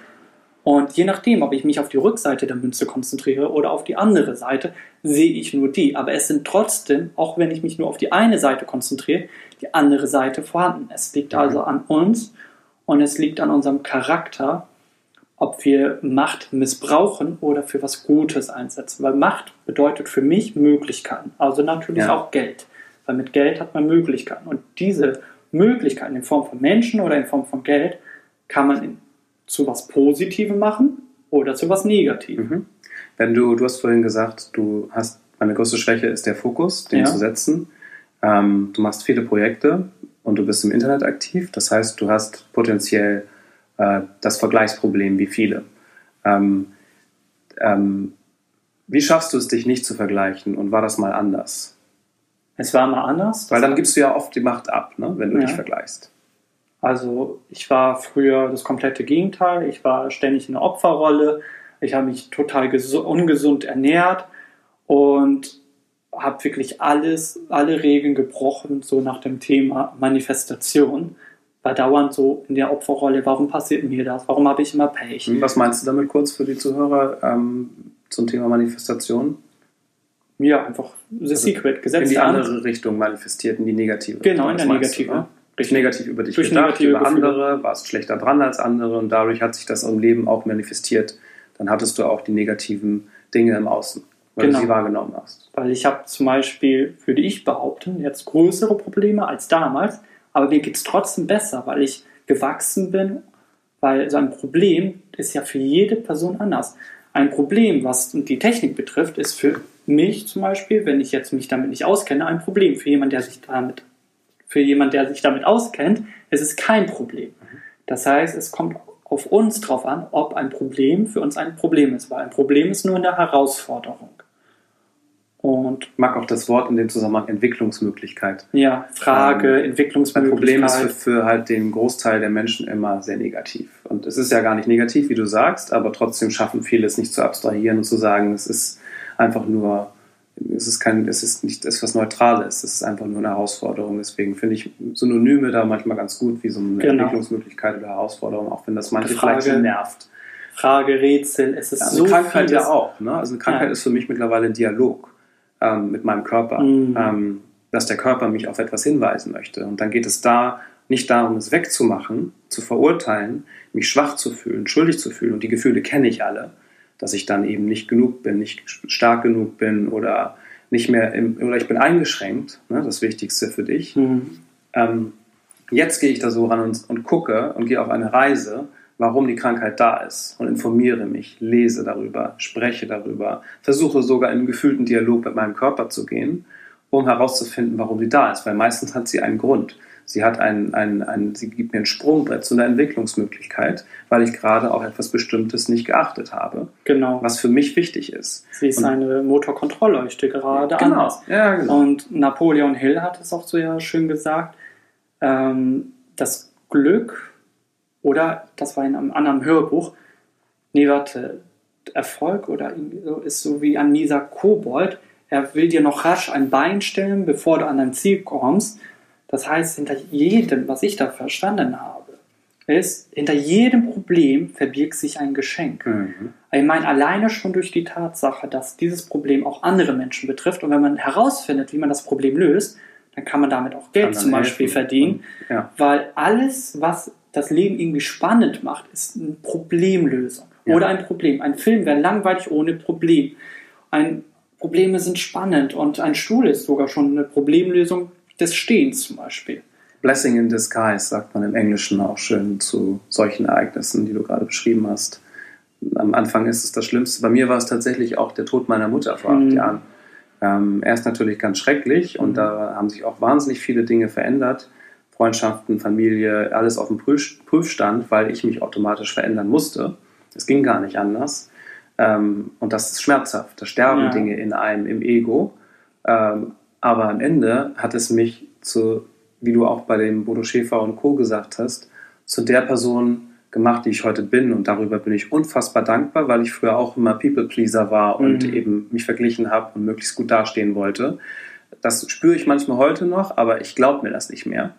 Und je nachdem, ob ich mich auf die Rückseite der Münze konzentriere oder auf die andere Seite, sehe ich nur die. Aber es sind trotzdem, auch wenn ich mich nur auf die eine Seite konzentriere, die andere Seite vorhanden. Es liegt Mhm. also an uns und es liegt an unserem Charakter, ob wir Macht missbrauchen oder für was Gutes einsetzen. Weil Macht bedeutet für mich Möglichkeiten, also natürlich Ja. auch Geld. Weil mit Geld hat man Möglichkeiten. Und diese Möglichkeiten in Form von Menschen oder in Form von Geld kann man in, zu was Positivem machen oder zu was Negativem. Mhm. Wenn du, du hast vorhin gesagt, du hast, meine größte Schwäche ist der Fokus, den Ja. zu setzen. Ähm, du machst viele Projekte und du bist im Internet aktiv. Das heißt, du hast potenziell äh, das Vergleichsproblem wie viele. Ähm, ähm, wie schaffst du es, dich nicht zu vergleichen und war das mal anders? Es war mal anders. Weil dann gibst du ja oft die Macht ab, ne, wenn du Ja. dich vergleichst. Also ich war früher das komplette Gegenteil. Ich war ständig in der Opferrolle. Ich habe mich total gesu- ungesund ernährt und habe wirklich alles, alle Regeln gebrochen, so nach dem Thema Manifestation. War dauernd so in der Opferrolle, warum passiert mir das? Warum habe ich immer Pech? Hm, Was meinst du damit kurz für die Zuhörer ähm, zum Thema Manifestation? Ja, einfach The Also Secret, In Gesetz die Hand. andere Richtung manifestiert, in die negative. Genau, in der meinst du, negative. ne? Durch negativ über dich Durch gedacht, über Gefühle. andere, warst schlechter dran als andere und dadurch hat sich das im Leben auch manifestiert, dann hattest du auch die negativen Dinge im Außen, weil Genau. du sie wahrgenommen hast. Weil ich habe zum Beispiel, würde ich behaupten, jetzt größere Probleme als damals, aber mir geht es trotzdem besser, weil ich gewachsen bin, weil so ein Problem ist ja für jede Person anders. Ein Problem, was die Technik betrifft, ist für mich zum Beispiel, wenn ich jetzt mich damit nicht auskenne, ein Problem. Für jemanden, der sich damit, für jemand, der sich damit auskennt, ist es kein Problem. Das heißt, es kommt auf uns drauf an, ob ein Problem für uns ein Problem ist, weil ein Problem ist nur eine Herausforderung. Und Ich mag auch das Wort in dem Zusammenhang Entwicklungsmöglichkeit. ja, Frage, Ähm, Ein Entwicklungsmöglichkeit. Problem ist für, für halt den Großteil der Menschen immer sehr negativ. Und es ist ja gar nicht negativ, wie du sagst, aber trotzdem schaffen viele es nicht zu abstrahieren und zu sagen, es ist einfach nur, es ist kein, es ist nicht etwas Neutrales, es ist einfach nur eine Herausforderung. Deswegen finde ich Synonyme da manchmal ganz gut, wie so eine Genau. Entwicklungsmöglichkeit oder Herausforderung, auch wenn das manche Frage. vielleicht nervt. Frage, Rätsel, es ist Ja, eine so Krankheit vieles. ja auch. Ne? Also eine Krankheit Ja. ist für mich mittlerweile ein Dialog ähm, mit meinem Körper, Mhm. ähm, dass der Körper mich auf etwas hinweisen möchte. Und dann geht es da nicht darum, es wegzumachen, zu verurteilen, mich schwach zu fühlen, schuldig zu fühlen. Und die Gefühle kenne ich alle, dass ich dann eben nicht genug bin, nicht stark genug bin oder nicht mehr im, oder ich bin eingeschränkt. Ne? Das Wichtigste für dich. Mhm. Ähm, jetzt gehe ich da so ran und, und gucke und gehe auf eine Reise, warum die Krankheit da ist und informiere mich, lese darüber, spreche darüber, versuche sogar in einen gefühlten Dialog mit meinem Körper zu gehen, um herauszufinden, warum sie da ist, weil meistens hat sie einen Grund. Sie hat einen, einen, einen, sie gibt mir ein Sprungbrett zu einer Entwicklungsmöglichkeit, weil ich gerade auch etwas Bestimmtes nicht geachtet habe, Genau. was für mich wichtig ist. Sie ist Und- eine Motorkontrollleuchte gerade Genau, anders. ja, genau. Und Napoleon Hill hat es auch so ja schön gesagt, ähm, das Glück, oder das war in einem anderen Hörbuch, nee, warte, Erfolg oder ist so wie ein mieser Kobold. Er will dir noch rasch ein Bein stellen, bevor du an dein Ziel kommst. Das heißt, hinter jedem, was ich da verstanden habe, ist, hinter jedem Problem verbirgt sich ein Geschenk. Mhm. Ich meine, alleine schon durch die Tatsache, dass dieses Problem auch andere Menschen betrifft und wenn man herausfindet, wie man das Problem löst, dann kann man damit auch Geld zum Beispiel helfen. verdienen, Ja. weil alles, was das Leben irgendwie spannend macht, ist eine Problemlösung Ja. oder ein Problem. Ein Film wäre langweilig ohne Problem. Ein, Probleme sind spannend und ein Stuhl ist sogar schon eine Problemlösung des Stehens zum Beispiel. Blessing in disguise, sagt man im Englischen auch schön zu solchen Ereignissen, die du gerade beschrieben hast. Am Anfang ist es das Schlimmste. Bei mir war es tatsächlich auch der Tod meiner Mutter vor acht Mhm. Jahren. Ähm, er ist natürlich ganz schrecklich und Mhm. da haben sich auch wahnsinnig viele Dinge verändert. Freundschaften, Familie, alles auf dem Prüf Prüfstand, weil ich mich automatisch verändern musste. Es ging gar nicht anders. Ähm, und das ist schmerzhaft. Da sterben Ja. Dinge in einem, im Ego. Ähm, aber am Ende hat es mich zu, wie du auch bei dem Bodo Schäfer und Co. gesagt hast, zu der Person gemacht, die ich heute bin. Und darüber bin ich unfassbar dankbar, weil ich früher auch immer People-Pleaser war und Mhm. eben mich verglichen habe und möglichst gut dastehen wollte. Das spüre ich manchmal heute noch, aber ich glaube mir das nicht mehr.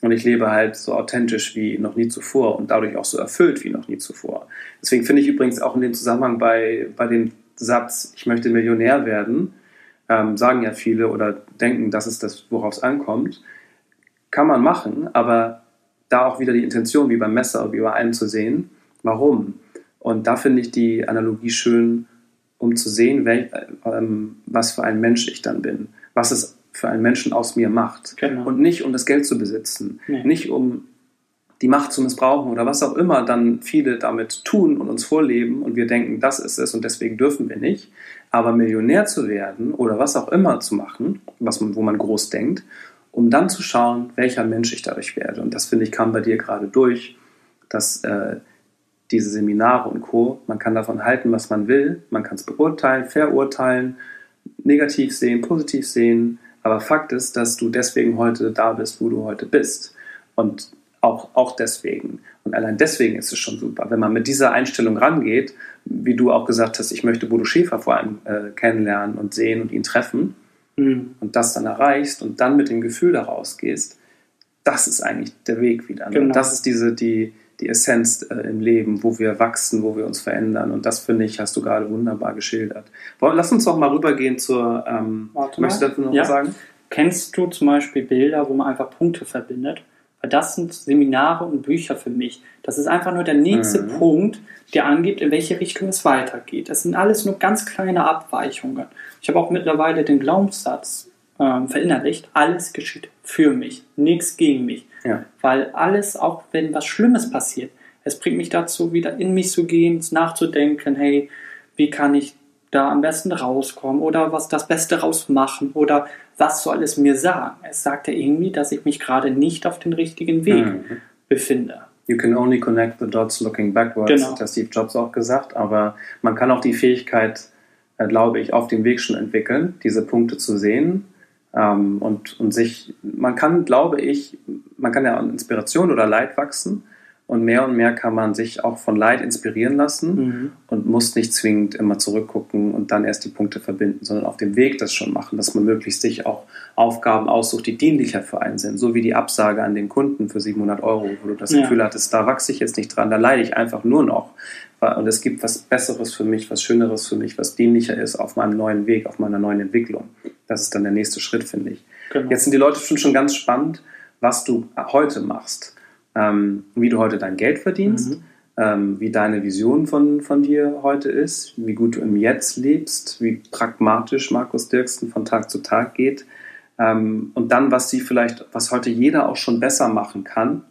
Und ich lebe halt so authentisch wie noch nie zuvor und dadurch auch so erfüllt wie noch nie zuvor. Deswegen finde ich übrigens auch in dem Zusammenhang bei, bei dem Satz, ich möchte Millionär werden, ähm, sagen ja viele oder denken, das ist das, worauf es ankommt. Kann man machen, aber da auch wieder die Intention wie beim Messer, wie bei allem zu sehen, warum. Und da finde ich die Analogie schön, um zu sehen, wel, ähm, was für ein Mensch ich dann bin, was es für einen Menschen aus mir macht. Genau. Und nicht um das Geld zu besitzen, Nee. nicht um die Macht zu missbrauchen oder was auch immer dann viele damit tun und uns vorleben und wir denken, das ist es und deswegen dürfen wir nicht. Aber Millionär zu werden oder was auch immer zu machen, was man, wo man groß denkt, um dann zu schauen, welcher Mensch ich dadurch werde. Und das finde ich kam bei dir gerade durch, dass äh, diese Seminare und Co., man kann davon halten, was man will, man kann es beurteilen, verurteilen, negativ sehen, positiv sehen, aber Fakt ist, dass du deswegen heute da bist, wo du heute bist. Und auch, auch deswegen. Und allein deswegen ist es schon super. Wenn man mit dieser Einstellung rangeht, wie du auch gesagt hast, ich möchte Bodo Schäfer vor allem äh, kennenlernen und sehen und ihn treffen Mhm. und das dann erreichst und dann mit dem Gefühl daraus gehst, das ist eigentlich der Weg wieder. Ne? Genau. Das ist diese, die, die Essenz äh, im Leben, wo wir wachsen, wo wir uns verändern. Und das, finde ich, hast du gerade wunderbar geschildert. Wollen- Lass uns doch mal rübergehen zur. Ähm, Warte möchtest du dazu noch Ja. was sagen? Kennst du zum Beispiel Bilder, wo man einfach Punkte verbindet? Weil das sind Seminare und Bücher für mich. Das ist einfach nur der nächste Mhm. Punkt, der angibt, in welche Richtung es weitergeht. Das sind alles nur ganz kleine Abweichungen. Ich habe auch mittlerweile den Glaubenssatz ähm, verinnerlicht, alles geschieht für mich, nichts gegen mich. Ja. Weil alles, auch wenn was Schlimmes passiert, es bringt mich dazu, wieder in mich zu gehen, nachzudenken, hey, wie kann ich da am besten rauskommen oder was das Beste rausmachen oder was soll es mir sagen? Es sagt ja irgendwie, dass ich mich gerade nicht auf den richtigen Weg Mhm. befinde. You can only connect the dots looking backwards, Genau. hat Steve Jobs auch gesagt. Aber man kann auch die Fähigkeit, äh, glaube ich, auf dem Weg schon entwickeln, diese Punkte zu sehen. Ähm, und, und sich, man kann, glaube ich, man kann ja an Inspiration oder Leid wachsen. Und mehr und mehr kann man sich auch von Leid inspirieren lassen Mhm. und muss nicht zwingend immer zurückgucken und dann erst die Punkte verbinden, sondern auf dem Weg das schon machen, dass man möglichst sich auch Aufgaben aussucht, die dienlicher für einen sind. So wie die Absage an den Kunden für 700 Euro, wo du das Ja. Gefühl hattest, da wachse ich jetzt nicht dran, da leide ich einfach nur noch. Und es gibt was Besseres für mich, was Schöneres für mich, was dienlicher ist auf meinem neuen Weg, auf meiner neuen Entwicklung. Das ist dann der nächste Schritt, finde ich. Genau. Jetzt sind die Leute schon, schon ganz spannend, was du heute machst, ähm, wie du heute dein Geld verdienst, Mhm. ähm, wie deine Vision von, von dir heute ist, wie gut du im Jetzt lebst, wie pragmatisch Markus Dirksen von Tag zu Tag geht ähm, und dann, was sie vielleicht, was heute jeder auch schon besser machen kann,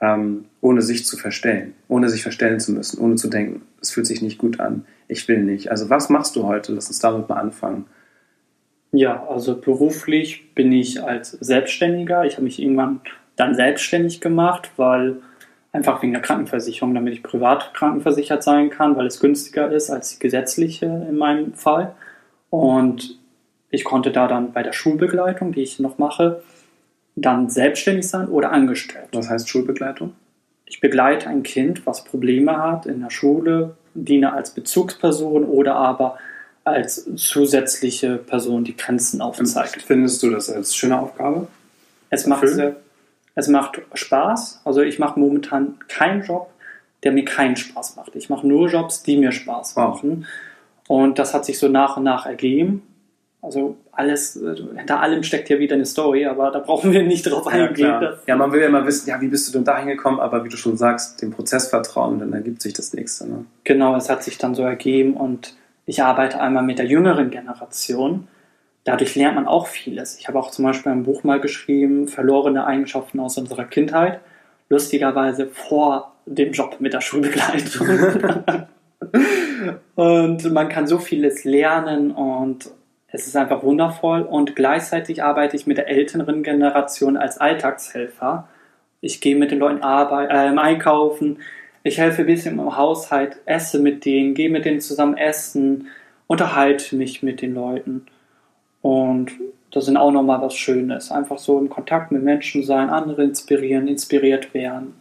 ähm, ohne sich zu verstellen, ohne sich verstellen zu müssen, ohne zu denken, es fühlt sich nicht gut an, ich will nicht. Also was machst du heute? Lass uns damit mal anfangen. Ja, also beruflich bin ich als Selbstständiger. Ich habe mich irgendwann dann selbstständig gemacht, weil einfach wegen der Krankenversicherung, damit ich privat krankenversichert sein kann, weil es günstiger ist als die gesetzliche in meinem Fall. Und ich konnte da dann bei der Schulbegleitung, die ich noch mache, dann selbstständig sein oder angestellt. Was heißt Schulbegleitung? Ich begleite ein Kind, was Probleme hat in der Schule, diene als Bezugsperson oder aber als zusätzliche Person, die Grenzen aufzeigt. Findest du das als schöne Aufgabe? Es macht, sehr, es macht Spaß. Also ich mache momentan keinen Job, der mir keinen Spaß macht. Ich mache nur Jobs, die mir Spaß Wow. machen. Und das hat sich so nach und nach ergeben. Also alles, äh, hinter allem steckt ja wieder eine Story, aber da brauchen wir nicht drauf Ja, eingehen. Das- ja, man will ja immer wissen, ja, wie bist du denn da hingekommen? Aber wie du schon sagst, dem Prozess vertrauen, dann ergibt sich das nächste. Ne? Genau, es hat sich dann so ergeben und ich arbeite einmal mit der jüngeren Generation. Dadurch lernt man auch vieles. Ich habe auch zum Beispiel ein Buch mal geschrieben, verlorene Eigenschaften aus unserer Kindheit. Lustigerweise vor dem Job mit der Schulbegleitung. und man kann so vieles lernen und es ist einfach wundervoll. Und gleichzeitig arbeite ich mit der älteren Generation als Alltagshelfer. Ich gehe mit den Leuten arbeit, äh, einkaufen, ich helfe ein bisschen im Haushalt, esse mit denen, gehe mit denen zusammen essen, unterhalte mich mit den Leuten. Und das ist auch nochmal was Schönes. Einfach so im Kontakt mit Menschen sein, andere inspirieren, inspiriert werden.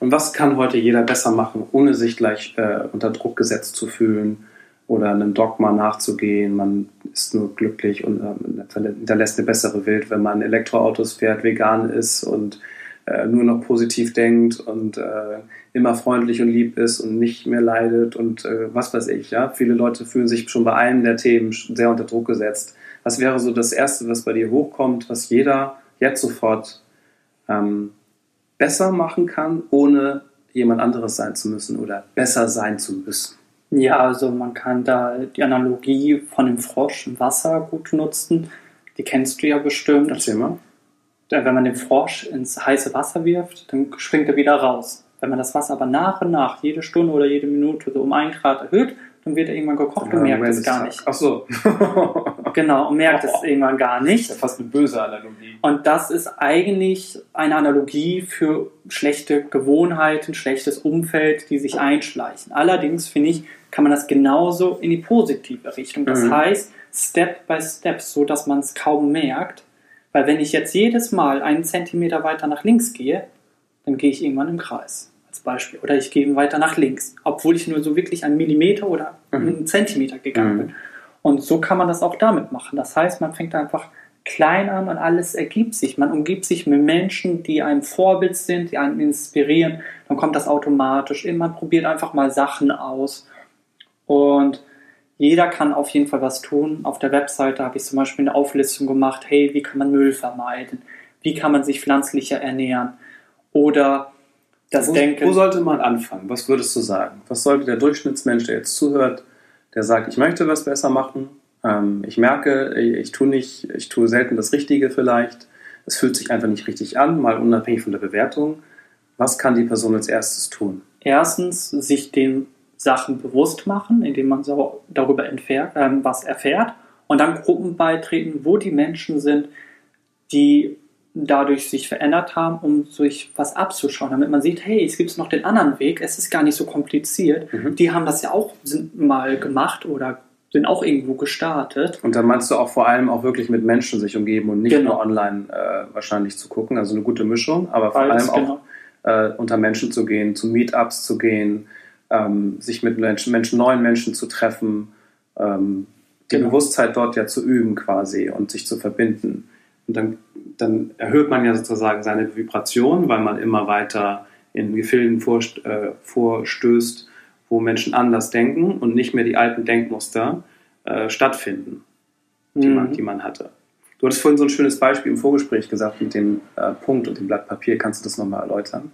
Und was kann heute jeder besser machen, ohne sich gleich äh, unter Druck gesetzt zu fühlen oder einem Dogma nachzugehen? Man ist nur glücklich und ähm, hinterlässt eine bessere Welt, wenn man Elektroautos fährt, vegan ist und äh, nur noch positiv denkt und äh, immer freundlich und lieb ist und nicht mehr leidet und äh, was weiß ich. Ja, viele Leute fühlen sich schon bei einem der Themen sehr unter Druck gesetzt. Was wäre so das Erste, was bei dir hochkommt, was jeder jetzt sofort ähm, besser machen kann, ohne jemand anderes sein zu müssen oder besser sein zu müssen? ja, also man kann da die Analogie von dem Frosch im Wasser gut nutzen. Die kennst du ja bestimmt. Erzähl mal. Wenn man den Frosch ins heiße Wasser wirft, dann springt er wieder raus. Wenn man das Wasser aber nach und nach, jede Stunde oder jede Minute so um ein Grad erhöht, dann wird er irgendwann gekocht und merkt es gar nicht. Ach so. Genau, und merkt es irgendwann gar nicht. fast eine böse Analogie. Und das ist eigentlich eine Analogie für schlechte Gewohnheiten, schlechtes Umfeld, die sich einschleichen. Allerdings finde ich, kann man das genauso in die positive Richtung. Das Mhm. heißt, Step by Step, so dass man es kaum merkt. Weil wenn ich jetzt jedes Mal einen Zentimeter weiter nach links gehe, dann gehe ich irgendwann im Kreis. Als Beispiel. Oder ich gehe weiter nach links. Obwohl ich nur so wirklich einen Millimeter oder Mhm. einen Zentimeter gegangen Mhm. bin. Und so kann man das auch damit machen. Das heißt, man fängt einfach klein an und alles ergibt sich. Man umgibt sich mit Menschen, die einem Vorbild sind, die einen inspirieren. Dann kommt das automatisch. Man probiert einfach mal Sachen aus. Und jeder kann auf jeden Fall was tun. Auf der Webseite habe ich zum Beispiel eine Auflistung gemacht, hey, wie kann man Müll vermeiden? wie kann man sich pflanzlicher ernähren. Oder das wo, Denken. Wo sollte man anfangen? Was würdest du sagen? Was sollte der Durchschnittsmensch, der jetzt zuhört, der sagt, ich möchte was besser machen, ähm, ich merke, ich tue nicht, ich tue selten das Richtige vielleicht, es fühlt sich einfach nicht richtig an, mal unabhängig von der Bewertung. Was kann die Person als erstes tun? Erstens, sich den Sachen bewusst machen, indem man so darüber entfährt, ähm, was erfährt und dann Gruppen beitreten, wo die Menschen sind, die dadurch sich verändert haben, um sich was abzuschauen, damit man sieht, hey, es gibt noch den anderen Weg, es ist gar nicht so kompliziert. Mhm. Die haben das ja auch mal gemacht oder sind auch irgendwo gestartet. Und dann meinst du auch vor allem auch wirklich mit Menschen sich umgeben und nicht Genau. nur online äh, wahrscheinlich zu gucken, also eine gute Mischung, aber vor Beides, allem auch genau. äh, unter Menschen zu gehen, zu Meetups zu gehen, ähm, sich mit Menschen, Menschen, neuen Menschen zu treffen, ähm, die Genau. Bewusstheit dort ja zu üben quasi und sich zu verbinden. Und dann, dann erhöht man ja sozusagen seine Vibration, weil man immer weiter in Gefilden äh, vorstößt, wo Menschen anders denken und nicht mehr die alten Denkmuster äh, stattfinden die, man, Mhm. die man hatte. Du hattest vorhin so ein schönes Beispiel im Vorgespräch gesagt mit dem äh, Punkt und dem Blatt Papier. Kannst du das nochmal erläutern?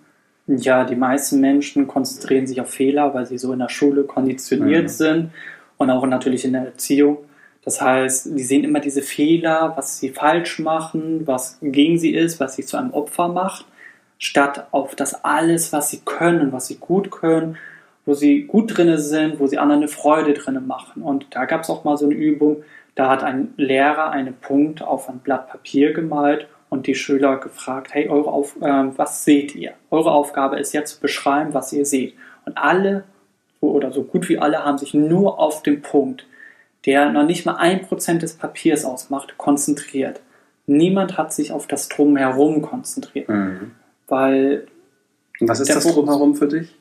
Ja, die meisten Menschen konzentrieren sich auf Fehler, weil sie so in der Schule konditioniert Mhm. sind und auch natürlich in der Erziehung. Das heißt, die sehen immer diese Fehler, was sie falsch machen, was gegen sie ist, was sie zu einem Opfer macht, statt auf das alles, was sie können, was sie gut können, wo sie gut drinne sind, wo sie anderen eine Freude drinne machen. Und da gab es auch mal so eine Übung, da hat ein Lehrer einen Punkt auf ein Blatt Papier gemalt und die Schüler gefragt, hey, eure auf, ähm, was seht ihr? Eure Aufgabe ist jetzt zu beschreiben, was ihr seht. Und alle, oder so gut wie alle, haben sich nur auf den Punkt, der noch nicht mal ein Prozent des Papiers ausmacht, konzentriert. Niemand hat sich auf das Drumherum konzentriert, weil Und was ist das drumherum für dich?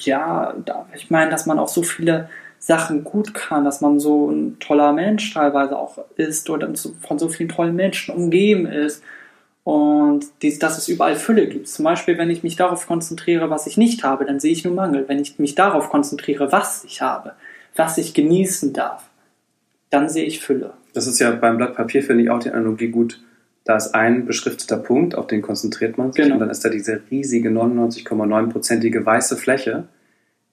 ja, ich meine, dass man auch so viele Sachen gut kann, dass man so ein toller Mensch teilweise auch ist oder von so vielen tollen Menschen umgeben ist und dies, dass es überall Fülle gibt. Zum Beispiel, wenn ich mich darauf konzentriere, was ich nicht habe, dann sehe ich nur Mangel. Wenn ich mich darauf konzentriere, was ich habe, was ich genießen darf, dann sehe ich Fülle. Das ist ja beim Blatt Papier, finde ich auch die Analogie gut. Da ist ein beschrifteter Punkt, auf den konzentriert man sich. Genau. Und dann ist da diese riesige 99,9-prozentige weiße Fläche,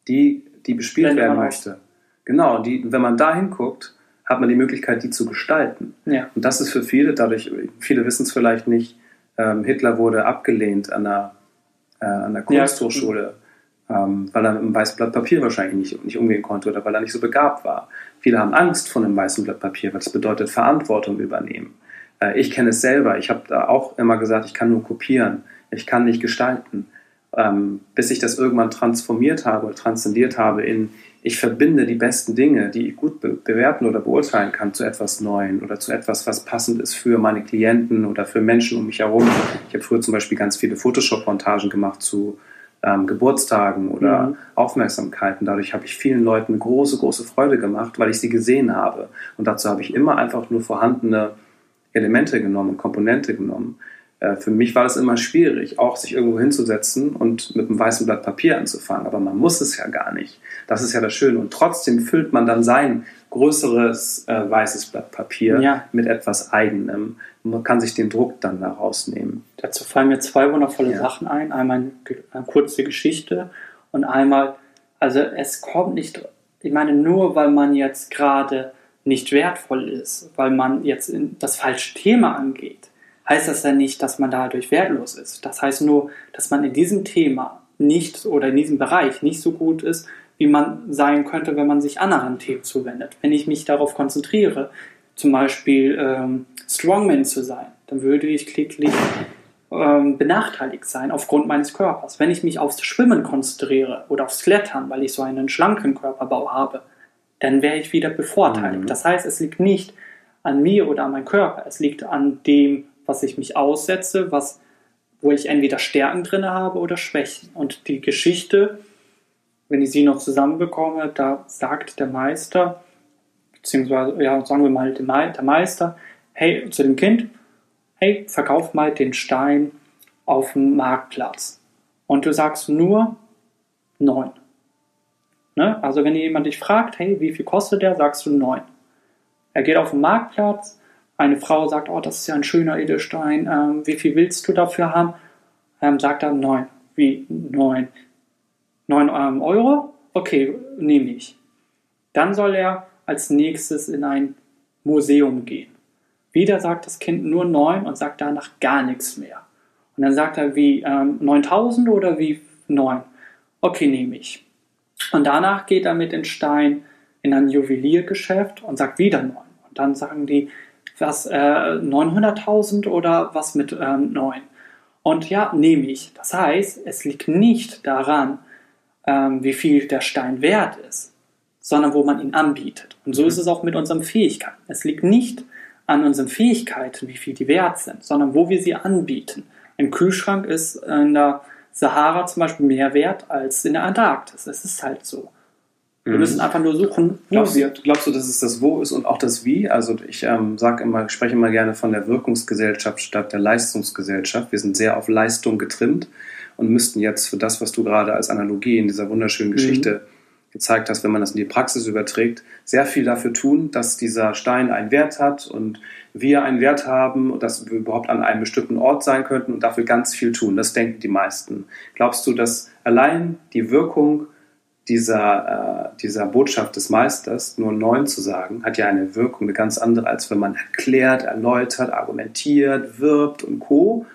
die, die bespielt Blendet werden möchte. Genau, die, wenn man da hinguckt, hat man die Möglichkeit, die zu gestalten. Ja. Und das ist für viele, dadurch, viele wissen es vielleicht nicht, ähm, Hitler wurde abgelehnt an der, äh, an der Ja. Ähm, weil er mit einem weißen Blatt Papier wahrscheinlich nicht, nicht umgehen konnte oder weil er nicht so begabt war. Viele haben Angst vor einem weißen Blatt Papier, weil das bedeutet Verantwortung übernehmen. Äh, ich kenne es selber. Ich habe da auch immer gesagt, ich kann nur kopieren. Ich kann nicht gestalten. Ähm, bis ich das irgendwann transformiert habe transzendiert habe in, ich verbinde die besten Dinge, die ich gut be bewerten oder beurteilen kann, zu etwas Neuem oder zu etwas, was passend ist für meine Klienten oder für Menschen um mich herum. Ich habe früher zum Beispiel ganz viele Photoshop-Montagen gemacht zu ähm, Geburtstagen oder Mhm. Aufmerksamkeiten. Dadurch habe ich vielen Leuten große, große Freude gemacht, weil ich sie gesehen habe. Und dazu habe ich immer einfach nur vorhandene Elemente genommen, Komponente genommen. Äh, Für mich war es immer schwierig, auch sich irgendwo hinzusetzen und mit einem weißen Blatt Papier anzufangen. Aber man muss es ja gar nicht. Das ist ja das Schöne. Und trotzdem füllt man dann sein größeres äh, weißes Blatt Papier Ja. mit etwas Eigenem. Man kann sich den Druck dann da rausnehmen. Dazu fallen mir zwei wundervolle Ja. Sachen ein. Einmal eine kurze Geschichte und einmal, also es kommt nicht, ich meine, nur weil man jetzt gerade nicht wertvoll ist, weil man jetzt in das falsche Thema angeht, heißt das ja nicht, dass man dadurch wertlos ist. Das heißt nur, dass man in diesem Thema nicht oder in diesem Bereich nicht so gut ist, wie man sein könnte, wenn man sich anderen Themen zuwendet. Wenn ich mich darauf konzentriere, zum Beispiel ähm, Strongman zu sein, dann würde ich kläglich ähm, benachteiligt sein aufgrund meines Körpers. Wenn ich mich aufs Schwimmen konzentriere oder aufs Klettern, weil ich so einen schlanken Körperbau habe, dann wäre ich wieder bevorteiligt. Mhm. Das heißt, es liegt nicht an mir oder an meinem Körper, es liegt an dem, was ich mich aussetze, was, wo ich entweder Stärken drin habe oder Schwächen. Und die Geschichte, wenn ich sie noch zusammenbekomme, da sagt der Meister, beziehungsweise, ja, sagen wir mal, der Me- der Meister, hey, zu dem Kind, hey, verkauf mal den Stein auf dem Marktplatz. Und du sagst nur neun. Ne? Also wenn jemand dich fragt, hey, wie viel kostet der, sagst du neun. Er geht auf den Marktplatz, eine Frau sagt, oh, das ist ja ein schöner Edelstein, ähm, wie viel willst du dafür haben? Ähm, sagt er, neun. Wie, neun? Neun ähm, Euro? Okay, nehme ich. Dann soll er als nächstes in ein Museum gehen. Wieder sagt das Kind nur neun und sagt danach gar nichts mehr. Und dann sagt er, wie ähm, 9000 oder wie neun? Okay, nehme ich. Und danach geht er mit den Stein in ein Juweliergeschäft und sagt wieder neun. Und dann sagen die, was, äh, 900.000 oder was mit ähm, 9? Und ja, nehme ich. Das heißt, es liegt nicht daran, ähm, wie viel der Stein wert ist, sondern wo man ihn anbietet. Und so mhm. ist es auch mit unseren Fähigkeiten. Es liegt nicht an unseren Fähigkeiten, wie viel die wert sind, sondern wo wir sie anbieten. Ein Kühlschrank ist in der Sahara zum Beispiel mehr wert als in der Antarktis. Es ist halt so. Wir mhm. müssen einfach nur suchen, wo glaubst, wir. Glaubst du, dass es das Wo ist und auch das Wie? Also ich ähm, sage immer, spreche immer gerne von der Wirkungsgesellschaft statt der Leistungsgesellschaft. Wir sind sehr auf Leistung getrimmt und müssten jetzt für das, was du gerade als Analogie in dieser wunderschönen Geschichte mhm. gezeigt hast, wenn man das in die Praxis überträgt, sehr viel dafür tun, dass dieser Stein einen Wert hat und wir einen Wert haben, dass wir überhaupt an einem bestimmten Ort sein könnten und dafür ganz viel tun. Das denken die meisten. Glaubst du, dass allein die Wirkung dieser, äh, dieser Botschaft des Meisters, nur neun zu sagen, hat ja eine Wirkung, eine ganz andere, als wenn man erklärt, erläutert, argumentiert, wirbt und co.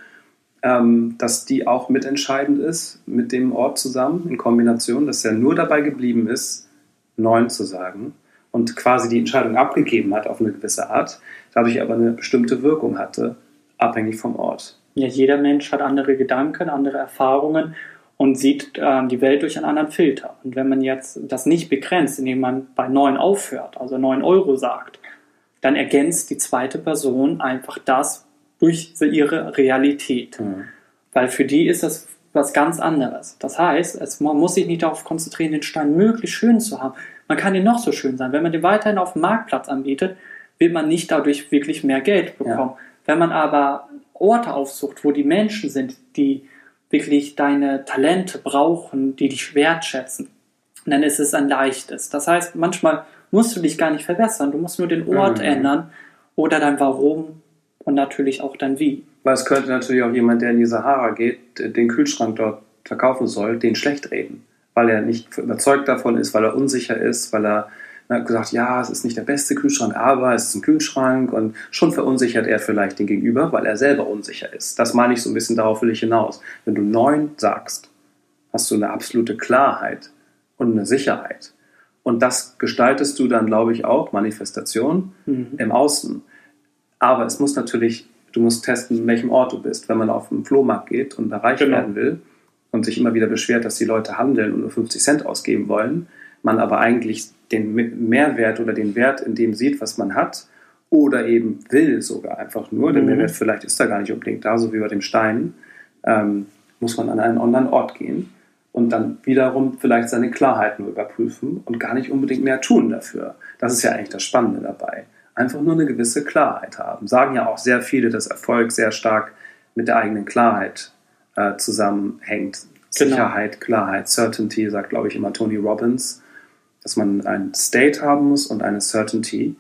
Ähm, dass die auch mitentscheidend ist mit dem Ort zusammen in Kombination, dass er nur dabei geblieben ist, neun zu sagen und quasi die Entscheidung abgegeben hat auf eine gewisse Art, dadurch aber eine bestimmte Wirkung hatte, abhängig vom Ort. Ja, jeder Mensch hat andere Gedanken, andere Erfahrungen und sieht äh, die Welt durch einen anderen Filter. Und wenn man jetzt das nicht begrenzt, indem man bei 9 aufhört, also 9 Euro sagt, dann ergänzt die zweite Person einfach das durch ihre Realität. Mhm. Weil für die ist das was ganz anderes. Das heißt, es, man muss sich nicht darauf konzentrieren, den Stein möglichst schön zu haben. Man kann ihn noch so schön sein. Wenn man den weiterhin auf dem Marktplatz anbietet, wird man nicht dadurch wirklich mehr Geld bekommen. Ja. Wenn man aber Orte aufsucht, wo die Menschen sind, die wirklich deine Talente brauchen, die dich wertschätzen, dann ist es ein leichtes. Das heißt, manchmal musst du dich gar nicht verbessern, du musst nur den Ort mhm. ändern oder dein Warum und natürlich auch dein Wie. Weil es könnte natürlich auch jemand, der in die Sahara geht, den Kühlschrank dort verkaufen soll, den schlecht reden, weil er nicht überzeugt davon ist, weil er unsicher ist, weil er er hat gesagt, ja, es ist nicht der beste Kühlschrank, aber es ist ein Kühlschrank und schon verunsichert er vielleicht den Gegenüber, weil er selber unsicher ist. Das meine ich so ein bisschen, darauf will ich hinaus. Wenn du neun sagst, hast du eine absolute Klarheit und eine Sicherheit. Und das gestaltest du dann, glaube ich, auch, Manifestation mhm. im Außen. Aber es muss natürlich, du musst testen, in welchem Ort du bist. Wenn man auf den Flohmarkt geht und da reich genau. werden will und sich immer wieder beschwert, dass die Leute handeln und nur 50 Cent ausgeben wollen, man aber eigentlich den Mehrwert oder den Wert in dem sieht, was man hat, oder eben will sogar einfach nur, der mhm. Mehrwert vielleicht ist da gar nicht unbedingt da, so wie bei dem Stein, ähm, muss man an einen anderen Ort gehen und dann wiederum vielleicht seine Klarheit nur überprüfen und gar nicht unbedingt mehr tun dafür. Das ist ja eigentlich das Spannende dabei. Einfach nur eine gewisse Klarheit haben. Sagen ja auch sehr viele, dass Erfolg sehr stark mit der eigenen Klarheit äh, zusammenhängt. Genau. Sicherheit, Klarheit, Certainty, sagt, glaube ich, immer Tony Robbins dass man ein State haben muss und eine Certainty.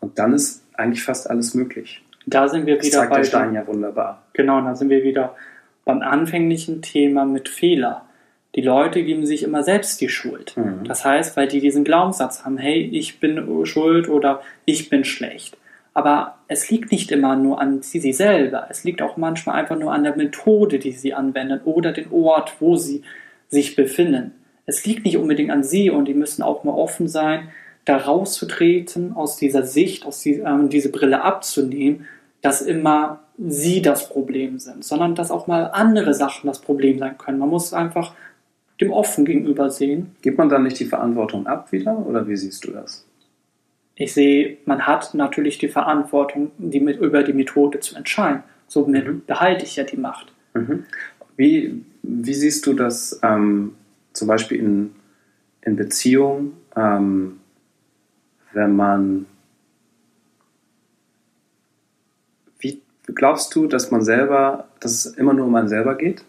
Und dann ist eigentlich fast alles möglich. Da sind wir wieder das zeigt bei der Stein ja wunderbar. Genau, da sind wir wieder beim anfänglichen Thema mit Fehler. Die Leute geben sich immer selbst die Schuld. Mhm. Das heißt, weil die diesen Glaubenssatz haben, hey, ich bin schuld oder ich bin schlecht. Aber es liegt nicht immer nur an sie selber. Es liegt auch manchmal einfach nur an der Methode, die sie anwenden oder den Ort, wo sie sich befinden es liegt nicht unbedingt an sie und die müssen auch mal offen sein, da rauszutreten, aus dieser Sicht, aus die, ähm, diese Brille abzunehmen, dass immer sie das Problem sind, sondern dass auch mal andere Sachen das Problem sein können. Man muss einfach dem offen gegenüber sehen. Gibt man dann nicht die Verantwortung ab wieder oder wie siehst du das? Ich sehe, man hat natürlich die Verantwortung, die mit, über die Methode zu entscheiden. Somit mhm. behalte ich ja die Macht. Mhm. Wie, wie siehst du das ähm, zum Beispiel in, in Beziehung, ähm, wenn man, wie glaubst du, dass man selber, dass es immer nur um einen selber geht?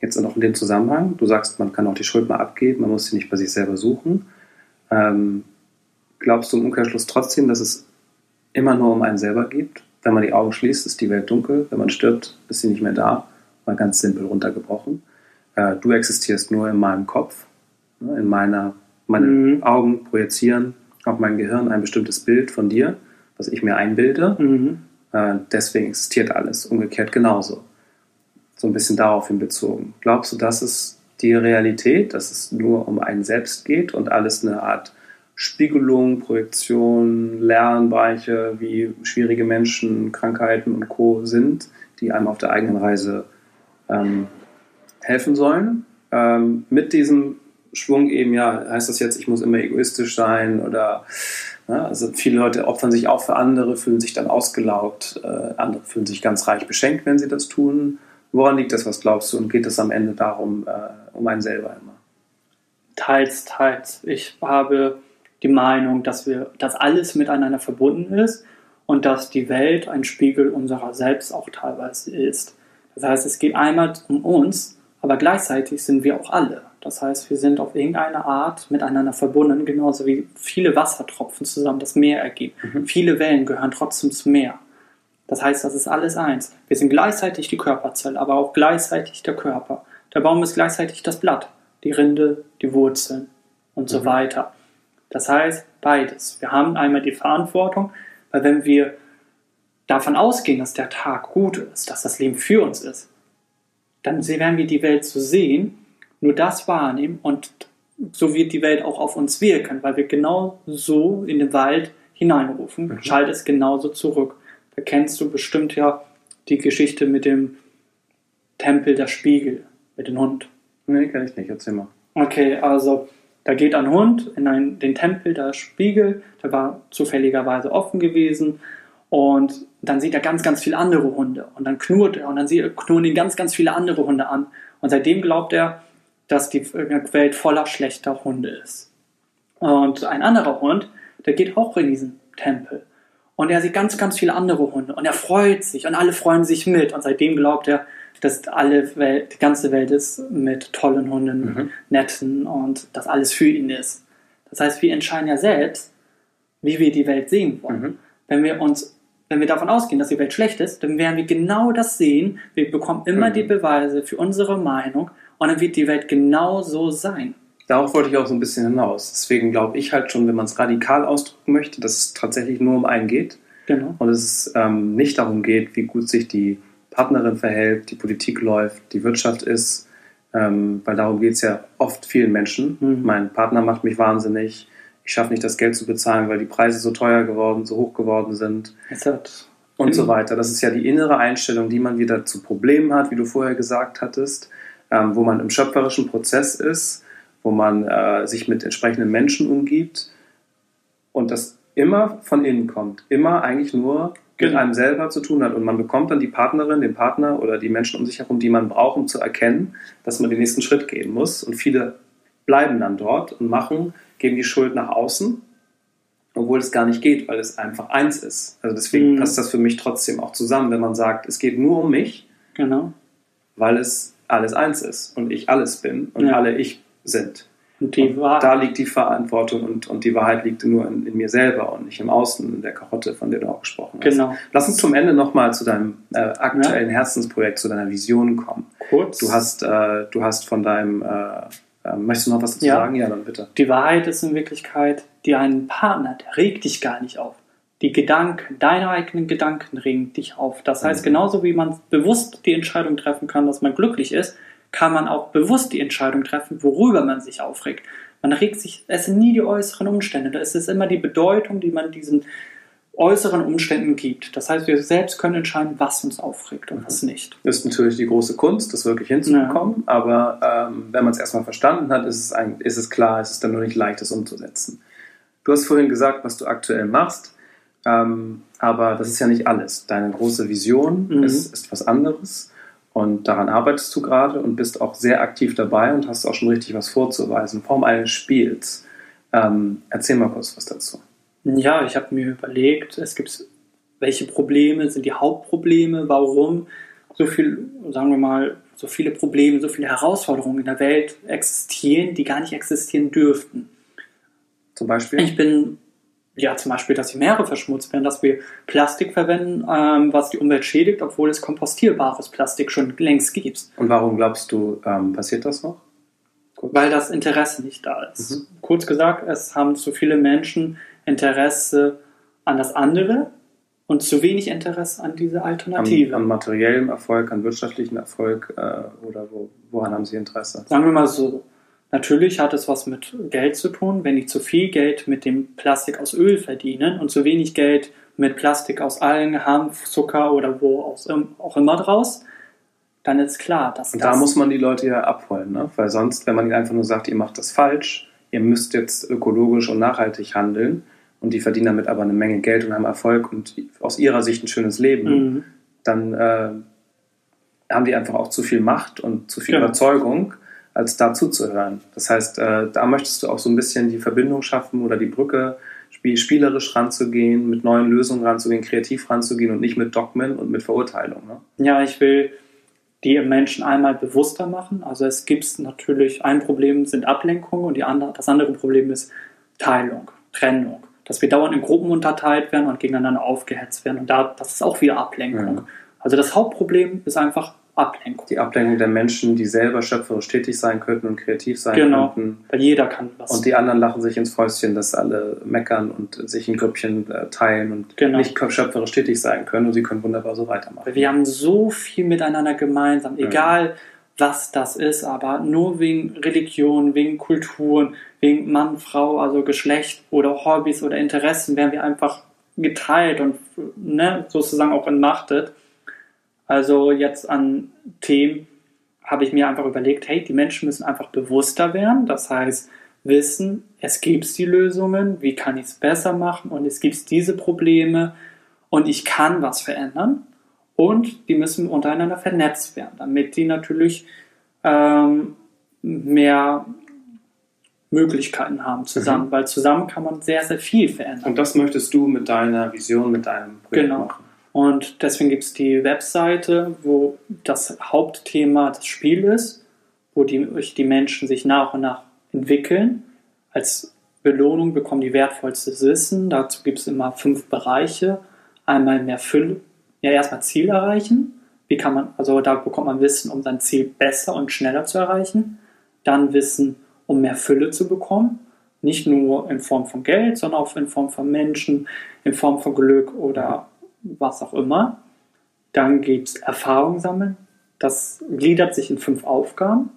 Jetzt noch in dem Zusammenhang, du sagst, man kann auch die Schuld mal abgeben, man muss sie nicht bei sich selber suchen. Ähm, glaubst du im Umkehrschluss trotzdem, dass es immer nur um einen selber geht? wenn man die Augen schließt, ist die Welt dunkel. Wenn man stirbt, ist sie nicht mehr da. Mal ganz simpel runtergebrochen. Äh, du existierst nur in meinem Kopf. Ne? In meiner, meine mhm. Augen projizieren auf mein Gehirn ein bestimmtes Bild von dir, was ich mir einbilde. Mhm. Äh, deswegen existiert alles. Umgekehrt genauso. So ein bisschen daraufhin bezogen. Glaubst du, das ist die Realität, dass es nur um einen selbst geht und alles eine Art Spiegelung, Projektion, Lernbereiche, wie schwierige Menschen, Krankheiten und Co. sind, die einem auf der eigenen Reise ähm, helfen sollen. Ähm, mit diesem Schwung eben, ja, heißt das jetzt, ich muss immer egoistisch sein oder ja, ne, also viele Leute opfern sich auch für andere, fühlen sich dann ausgelaugt, äh, andere fühlen sich ganz reich beschenkt, wenn sie das tun. Woran liegt das, was glaubst du? Und geht es am Ende darum, äh, um einen selber immer? Teils, teils. Ich habe die Meinung, dass wir, dass alles miteinander verbunden ist und dass die Welt ein Spiegel unserer selbst auch teilweise ist. Das heißt, es geht einmal um uns, aber gleichzeitig sind wir auch alle. Das heißt, wir sind auf irgendeine Art miteinander verbunden, genauso wie viele Wassertropfen zusammen das Meer ergeben. Mhm. Viele Wellen gehören trotzdem zum Meer. Das heißt, das ist alles eins. Wir sind gleichzeitig die Körperzelle, aber auch gleichzeitig der Körper. Der Baum ist gleichzeitig das Blatt, die Rinde, die Wurzeln und so mhm. weiter. Das heißt, beides. Wir haben einmal die Verantwortung, weil wenn wir davon ausgehen, dass der Tag gut ist, dass das Leben für uns ist, dann werden wir die Welt so sehen, nur das wahrnehmen und so wird die Welt auch auf uns wirken, weil wir genau so in den Wald hineinrufen, mhm. schaltet es genauso zurück. Da kennst du bestimmt ja die Geschichte mit dem Tempel der Spiegel, mit dem Hund. Nee, kann ich nicht, erzähl mal. Okay, also da geht ein Hund in einen, den Tempel der Spiegel, der war zufälligerweise offen gewesen und dann sieht er ganz, ganz viele andere Hunde und dann knurrt er und dann knurren ihn ganz, ganz viele andere Hunde an und seitdem glaubt er, dass die Welt voller schlechter Hunde ist. Und ein anderer Hund, der geht auch in diesen Tempel und er sieht ganz, ganz viele andere Hunde und er freut sich und alle freuen sich mit und seitdem glaubt er, dass alle Welt, die ganze Welt ist mit tollen Hunden, mhm. netten und dass alles für ihn ist. Das heißt, wir entscheiden ja selbst, wie wir die Welt sehen wollen. Mhm. Wenn wir uns, wenn wir davon ausgehen, dass die Welt schlecht ist, dann werden wir genau das sehen. Wir bekommen immer mhm. die Beweise für unsere Meinung und dann wird die Welt genau so sein. Darauf wollte ich auch so ein bisschen hinaus. Deswegen glaube ich halt schon, wenn man es radikal ausdrücken möchte, dass es tatsächlich nur um einen geht. Genau. Und es ähm, nicht darum geht, wie gut sich die Partnerin verhält, die Politik läuft, die Wirtschaft ist, ähm, weil darum geht es ja oft vielen Menschen. Mhm. Mein Partner macht mich wahnsinnig, ich schaffe nicht das Geld zu bezahlen, weil die Preise so teuer geworden, so hoch geworden sind. Und mhm. so weiter. Das ist ja die innere Einstellung, die man wieder zu Problemen hat, wie du vorher gesagt hattest, ähm, wo man im schöpferischen Prozess ist, wo man äh, sich mit entsprechenden Menschen umgibt und das immer von innen kommt. Immer eigentlich nur mit genau. einem selber zu tun hat. Und man bekommt dann die Partnerin, den Partner oder die Menschen um sich herum, die man braucht, um zu erkennen, dass man den nächsten Schritt gehen muss. Und viele bleiben dann dort und machen, geben die Schuld nach außen, obwohl es gar nicht geht, weil es einfach eins ist. Also deswegen mhm. passt das für mich trotzdem auch zusammen, wenn man sagt, es geht nur um mich, genau. weil es alles eins ist und ich alles bin und ja. alle ich sind. Und, und da liegt die Verantwortung und, und die Wahrheit liegt nur in, in, mir selber und nicht im Außen, in der Karotte, von der du auch gesprochen hast. Genau. Lass uns zum Ende nochmal zu deinem äh, aktuellen ja. Herzensprojekt, zu deiner Vision kommen. Kurz. Du hast, äh, du hast von deinem, äh, äh möchtest du noch was dazu ja. sagen? Ja, dann bitte. Die Wahrheit ist in Wirklichkeit, die einen Partner, der regt dich gar nicht auf. Die Gedanken, deine eigenen Gedanken regen dich auf. Das heißt, mhm. genauso wie man bewusst die Entscheidung treffen kann, dass man glücklich ist, kann man auch bewusst die Entscheidung treffen, worüber man sich aufregt. Man regt sich, es sind nie die äußeren Umstände, es ist immer die Bedeutung, die man diesen äußeren Umständen gibt. Das heißt, wir selbst können entscheiden, was uns aufregt und was nicht. Das ist natürlich die große Kunst, das wirklich hinzubekommen, ja. aber ähm, wenn man es erstmal verstanden hat, ist es, ein, ist es klar, es ist dann nur nicht leicht, es umzusetzen. Du hast vorhin gesagt, was du aktuell machst, ähm, aber das ist ja nicht alles. Deine große Vision mhm. ist, ist was anderes. Und daran arbeitest du gerade und bist auch sehr aktiv dabei und hast auch schon richtig was vorzuweisen, Form eines Spiels. Ähm, erzähl mal kurz was dazu. Ja, ich habe mir überlegt, es gibt welche Probleme sind die Hauptprobleme, warum so viel, sagen wir mal, so viele Probleme, so viele Herausforderungen in der Welt existieren, die gar nicht existieren dürften. Zum Beispiel? Ich bin ja, zum Beispiel, dass die Meere verschmutzt werden, dass wir Plastik verwenden, ähm, was die Umwelt schädigt, obwohl es kompostierbares Plastik schon längst gibt. Und warum glaubst du, ähm, passiert das noch? Kurz. Weil das Interesse nicht da ist. Mhm. Kurz gesagt, es haben zu viele Menschen Interesse an das andere und zu wenig Interesse an diese Alternative. An, an materiellem Erfolg, an wirtschaftlichen Erfolg äh, oder wo, woran haben Sie Interesse? Sagen wir mal so, Natürlich hat es was mit Geld zu tun. Wenn ich zu viel Geld mit dem Plastik aus Öl verdiene und zu wenig Geld mit Plastik aus Algen, Hanf, Zucker oder wo auch immer draus, dann ist klar, dass Und da muss man die Leute ja abholen, ne? weil sonst, wenn man ihnen einfach nur sagt, ihr macht das falsch, ihr müsst jetzt ökologisch und nachhaltig handeln und die verdienen damit aber eine Menge Geld und haben Erfolg und aus ihrer Sicht ein schönes Leben, mhm. dann äh, haben die einfach auch zu viel Macht und zu viel genau. Überzeugung als da zuzuhören. Das heißt, äh, da möchtest du auch so ein bisschen die Verbindung schaffen oder die Brücke spielerisch ranzugehen, mit neuen Lösungen ranzugehen, kreativ ranzugehen und nicht mit Dogmen und mit Verurteilung. Ne? Ja, ich will die Menschen einmal bewusster machen. Also es gibt natürlich, ein Problem sind Ablenkungen und die andere, das andere Problem ist Teilung, Trennung. Dass wir dauernd in Gruppen unterteilt werden und gegeneinander aufgehetzt werden. Und da, das ist auch wieder Ablenkung. Mhm. Also das Hauptproblem ist einfach Ablenkung. Die Ablenkung der Menschen, die selber schöpferisch tätig sein könnten und kreativ sein genau, könnten. Weil jeder kann was. Und die anderen lachen sich ins Fäustchen, dass alle meckern und sich in Grüppchen äh, teilen und genau. nicht schöpferisch tätig sein können. Und sie können wunderbar so weitermachen. Weil wir haben so viel miteinander gemeinsam, egal ja. Was das ist, aber nur wegen Religion, wegen Kulturen, wegen Mann, Frau, also Geschlecht oder Hobbys oder Interessen werden wir einfach geteilt und ne, sozusagen auch entmachtet. Also jetzt an Themen habe ich mir einfach überlegt, hey, die Menschen müssen einfach bewusster werden. Das heißt, wissen, es gibt die Lösungen, wie kann ich es besser machen und es gibt diese Probleme und ich kann was verändern. Und die müssen untereinander vernetzt werden, damit die natürlich ähm, mehr Möglichkeiten haben zusammen, mhm. weil zusammen kann man sehr, sehr viel verändern. Und das möchtest du mit deiner Vision, mit deinem Projekt genau. machen? Und deswegen gibt es die Webseite, wo das Hauptthema das Spiel ist, wo die, die Menschen sich nach und nach entwickeln. Als Belohnung bekommen die wertvollstes Wissen. Dazu gibt es immer fünf Bereiche. Einmal mehr Fülle, ja erstmal Ziel erreichen. Wie kann man, also da bekommt man Wissen, um sein Ziel besser und schneller zu erreichen. Dann Wissen, um mehr Fülle zu bekommen. Nicht nur in Form von Geld, sondern auch in Form von Menschen, in Form von Glück oder was auch immer. Dann gibt es Erfahrung sammeln. Das gliedert sich in fünf Aufgaben.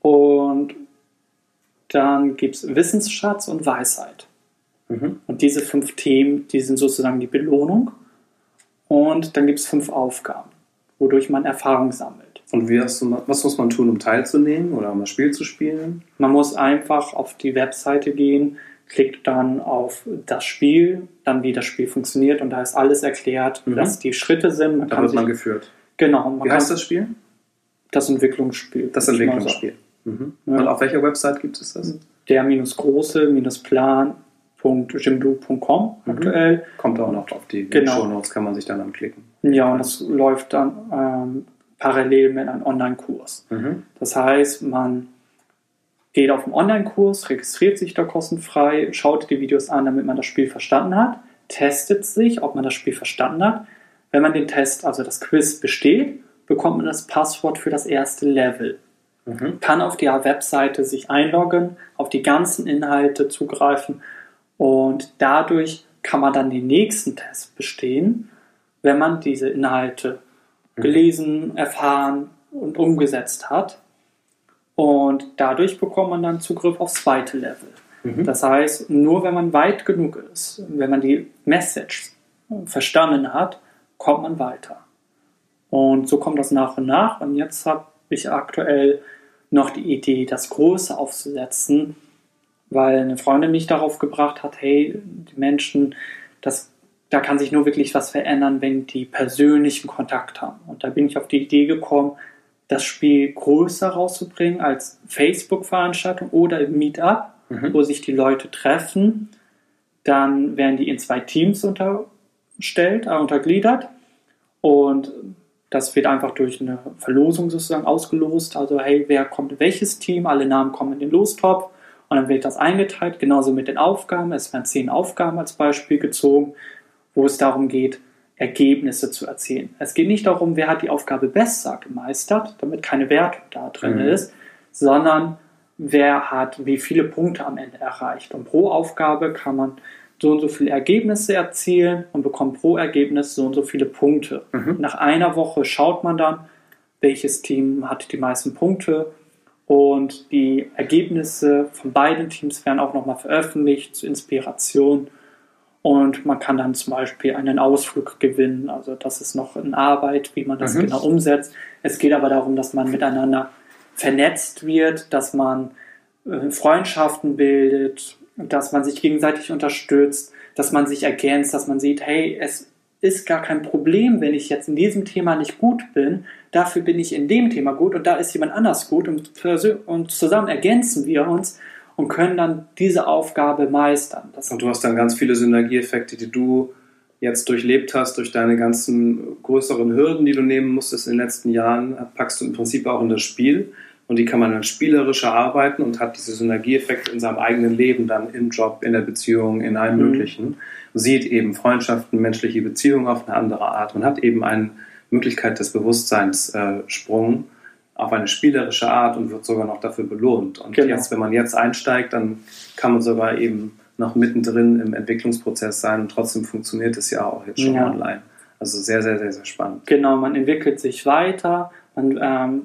Und dann gibt es Wissensschatz und Weisheit. Mhm. Und diese fünf Themen, die sind sozusagen die Belohnung. Und dann gibt es fünf Aufgaben, wodurch man Erfahrung sammelt. Und wie hast du, was muss man tun, um teilzunehmen oder um das Spiel zu spielen? Man muss einfach auf die Webseite gehen, klickt dann auf das Spiel, dann wie das Spiel funktioniert und da ist alles erklärt, mhm. was die Schritte sind. Man da wird man geführt. Genau. wie heißt das Spiel? Das Entwicklungsspiel. Das Entwicklungsspiel. Mhm. Ja. Und auf welcher Website gibt es das? Der-große-plan.jimdo.com mhm. aktuell. Kommt auch noch auf die genau. Show Notes, kann man sich dann anklicken. Ja, und das läuft dann ähm, parallel mit einem Online-Kurs. Mhm. Das heißt, man geht auf einen Online-Kurs, registriert sich da kostenfrei, schaut die Videos an, damit man das Spiel verstanden hat, testet sich, ob man das Spiel verstanden hat. Wenn man den Test, also das Quiz besteht, bekommt man das Passwort für das erste Level. Mhm. Kann auf der Webseite sich einloggen, auf die ganzen Inhalte zugreifen und dadurch kann man dann den nächsten Test bestehen, wenn man diese Inhalte mhm. gelesen, erfahren und umgesetzt hat. Und dadurch bekommt man dann Zugriff aufs zweite Level. Mhm. Das heißt, nur wenn man weit genug ist, wenn man die Message verstanden hat, kommt man weiter. Und so kommt das nach und nach. Und jetzt habe ich aktuell noch die Idee, das Große aufzusetzen, weil eine Freundin mich darauf gebracht hat, hey, die Menschen, das, da kann sich nur wirklich was verändern, wenn die persönlichen Kontakt haben. Und da bin ich auf die Idee gekommen, das Spiel größer rauszubringen als Facebook-Veranstaltung oder im Meetup, mhm. wo sich die Leute treffen. Dann werden die in zwei Teams unterstellt, äh, untergliedert und das wird einfach durch eine Verlosung sozusagen ausgelost. Also hey, wer kommt in welches Team? Alle Namen kommen in den Lostopf Und dann wird das eingeteilt, genauso mit den Aufgaben. Es werden zehn Aufgaben als Beispiel gezogen, wo es darum geht, Ergebnisse zu erzielen. Es geht nicht darum, wer hat die Aufgabe besser gemeistert, damit keine Wertung da drin mhm. ist, sondern wer hat wie viele Punkte am Ende erreicht. Und pro Aufgabe kann man so und so viele Ergebnisse erzielen und bekommt pro Ergebnis so und so viele Punkte. Mhm. Nach einer Woche schaut man dann, welches Team hat die meisten Punkte und die Ergebnisse von beiden Teams werden auch nochmal veröffentlicht zur Inspiration. Und man kann dann zum Beispiel einen Ausflug gewinnen. Also das ist noch in Arbeit, wie man das mhm. genau umsetzt. Es geht aber darum, dass man miteinander vernetzt wird, dass man äh, Freundschaften bildet, dass man sich gegenseitig unterstützt, dass man sich ergänzt, dass man sieht, hey, es ist gar kein Problem, wenn ich jetzt in diesem Thema nicht gut bin. Dafür bin ich in dem Thema gut und da ist jemand anders gut und, und zusammen ergänzen wir uns und können dann diese Aufgabe meistern. Das und du hast dann ganz viele Synergieeffekte, die du jetzt durchlebt hast, durch deine ganzen größeren Hürden, die du nehmen musstest in den letzten Jahren, packst du im Prinzip auch in das Spiel und die kann man dann spielerisch erarbeiten und hat diese Synergieeffekte in seinem eigenen Leben dann im Job, in der Beziehung, in allem mhm. Möglichen. Sieht eben Freundschaften, menschliche Beziehungen auf eine andere Art. Man hat eben eine Möglichkeit des Bewusstseinssprung äh, auf eine spielerische Art und wird sogar noch dafür belohnt. Und genau. jetzt, wenn man jetzt einsteigt, dann kann man sogar eben noch mittendrin im Entwicklungsprozess sein und trotzdem funktioniert es ja auch jetzt schon ja. online. Also sehr, sehr, sehr, sehr spannend. Genau, man entwickelt sich weiter, man ähm,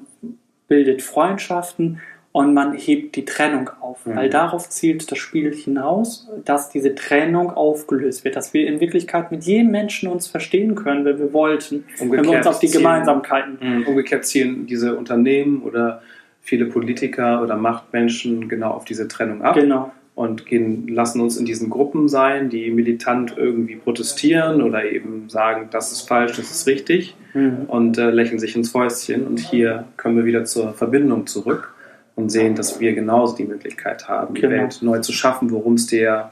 bildet Freundschaften und man hebt die Trennung auf. Mhm. Weil darauf zielt das Spiel hinaus, dass diese Trennung aufgelöst wird, dass wir in Wirklichkeit mit jedem Menschen uns verstehen können, wenn wir wollten, Umgekehrt wenn wir uns auf die zielen, Gemeinsamkeiten. Mhm. Umgekehrt zielen diese Unternehmen oder viele Politiker oder Machtmenschen genau auf diese Trennung ab. Genau und gehen, lassen uns in diesen Gruppen sein, die militant irgendwie protestieren oder eben sagen, das ist falsch, das ist richtig mhm. und äh, lächeln sich ins Fäustchen. Und hier kommen wir wieder zur Verbindung zurück und sehen, dass wir genauso die Möglichkeit haben, genau. die Welt neu zu schaffen, worum es dir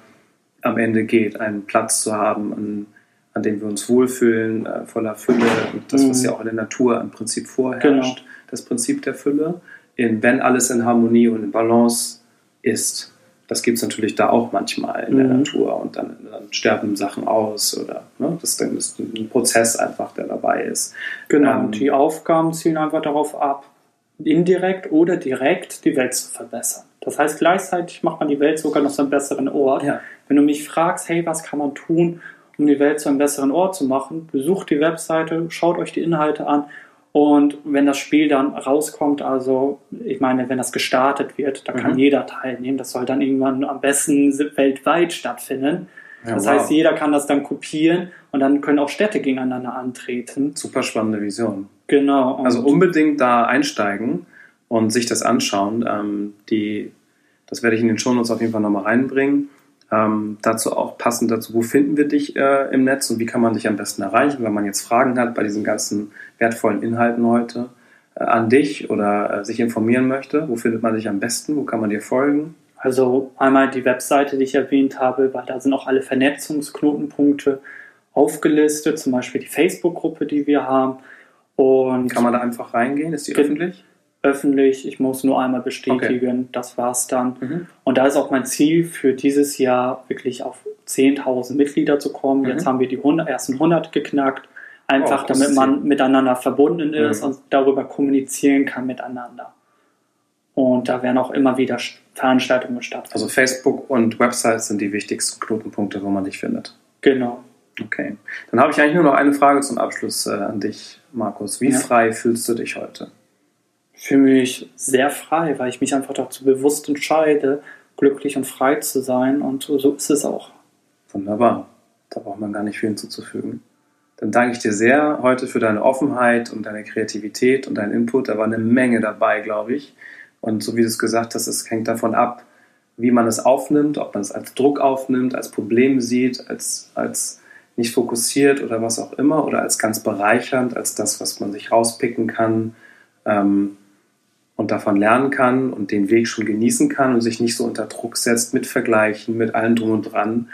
am Ende geht, einen Platz zu haben, an, an dem wir uns wohlfühlen, äh, voller Fülle und das, was mhm. ja auch in der Natur im Prinzip vorherrscht, genau. das Prinzip der Fülle, in, wenn alles in Harmonie und in Balance ist das gibt es natürlich da auch manchmal in der mhm. Natur und dann, dann, sterben Sachen aus oder ne, das dann ist ein Prozess einfach, der dabei ist. Genau, ähm, die Aufgaben zielen einfach darauf ab, indirekt oder direkt die Welt zu verbessern. Das heißt, gleichzeitig macht man die Welt sogar noch zu einem besseren Ort. Ja. Wenn du mich fragst, hey, was kann man tun, um die Welt zu einem besseren Ort zu machen, besucht die Webseite, schaut euch die Inhalte an und wenn das Spiel dann rauskommt, also ich meine, wenn das gestartet wird, da kann mhm. jeder teilnehmen. Das soll dann irgendwann am besten weltweit stattfinden. Ja, das wow. heißt, jeder kann das dann kopieren und dann können auch Städte gegeneinander antreten. Super spannende Vision. Genau. also unbedingt da einsteigen und sich das anschauen. Ähm, die, das werde ich in den Shownotes auf jeden Fall nochmal reinbringen. Ähm, dazu auch passend dazu, wo finden wir dich äh, im Netz und wie kann man dich am besten erreichen, wenn man jetzt Fragen hat bei diesen ganzen wertvollen Inhalten heute äh, an dich oder äh, sich informieren möchte. Wo findet man dich am besten? Wo kann man dir folgen? Also einmal die Webseite, die ich erwähnt habe, weil da sind auch alle Vernetzungsknotenpunkte aufgelistet, zum Beispiel die Facebook-Gruppe, die wir haben. Und kann man da einfach reingehen? Ist die öffentlich? Öffentlich. Ich muss nur einmal bestätigen, okay. das war's dann. Mhm. Und da ist auch mein Ziel für dieses Jahr wirklich auf 10.000 Mitglieder zu kommen. Mhm. Jetzt haben wir die 100, ersten 100 geknackt. Einfach oh, damit man Ziel. miteinander verbunden ist mhm. und darüber kommunizieren kann miteinander. Und da werden auch immer wieder Veranstaltungen stattfinden. Also Facebook und Websites sind die wichtigsten Knotenpunkte, wo man dich findet. Genau. Okay. Dann habe ich eigentlich nur noch eine Frage zum Abschluss äh, an dich, Markus. Wie ja. frei fühlst du dich heute? Fühle mich sehr frei, weil ich mich einfach dazu bewusst entscheide, glücklich und frei zu sein. Und so ist es auch. Wunderbar. Da braucht man gar nicht viel hinzuzufügen. Dann danke ich dir sehr heute für deine Offenheit und deine Kreativität und deinen Input. Da war eine Menge dabei, glaube ich. Und so wie du es gesagt hast, es hängt davon ab, wie man es aufnimmt, ob man es als Druck aufnimmt, als Problem sieht, als, als nicht fokussiert oder was auch immer, oder als ganz bereichernd, als das, was man sich rauspicken kann. Ähm, und davon lernen kann und den Weg schon genießen kann und sich nicht so unter Druck setzt mit Vergleichen, mit allem drum und dran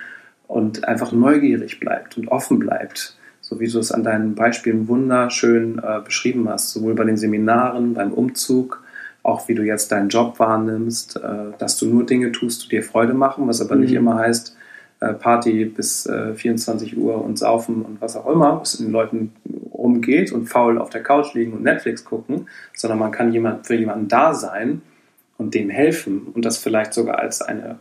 und einfach neugierig bleibt und offen bleibt, so wie du es an deinen Beispielen wunderschön äh, beschrieben hast, sowohl bei den Seminaren, beim Umzug, auch wie du jetzt deinen Job wahrnimmst, äh, dass du nur Dinge tust, die dir Freude machen, was aber mhm. nicht immer heißt, äh, Party bis äh, 24 Uhr und saufen und was auch immer, was den Leuten rumgeht und faul auf der Couch liegen und Netflix gucken, sondern man kann jemand, für jemanden da sein und dem helfen und das vielleicht sogar als eine,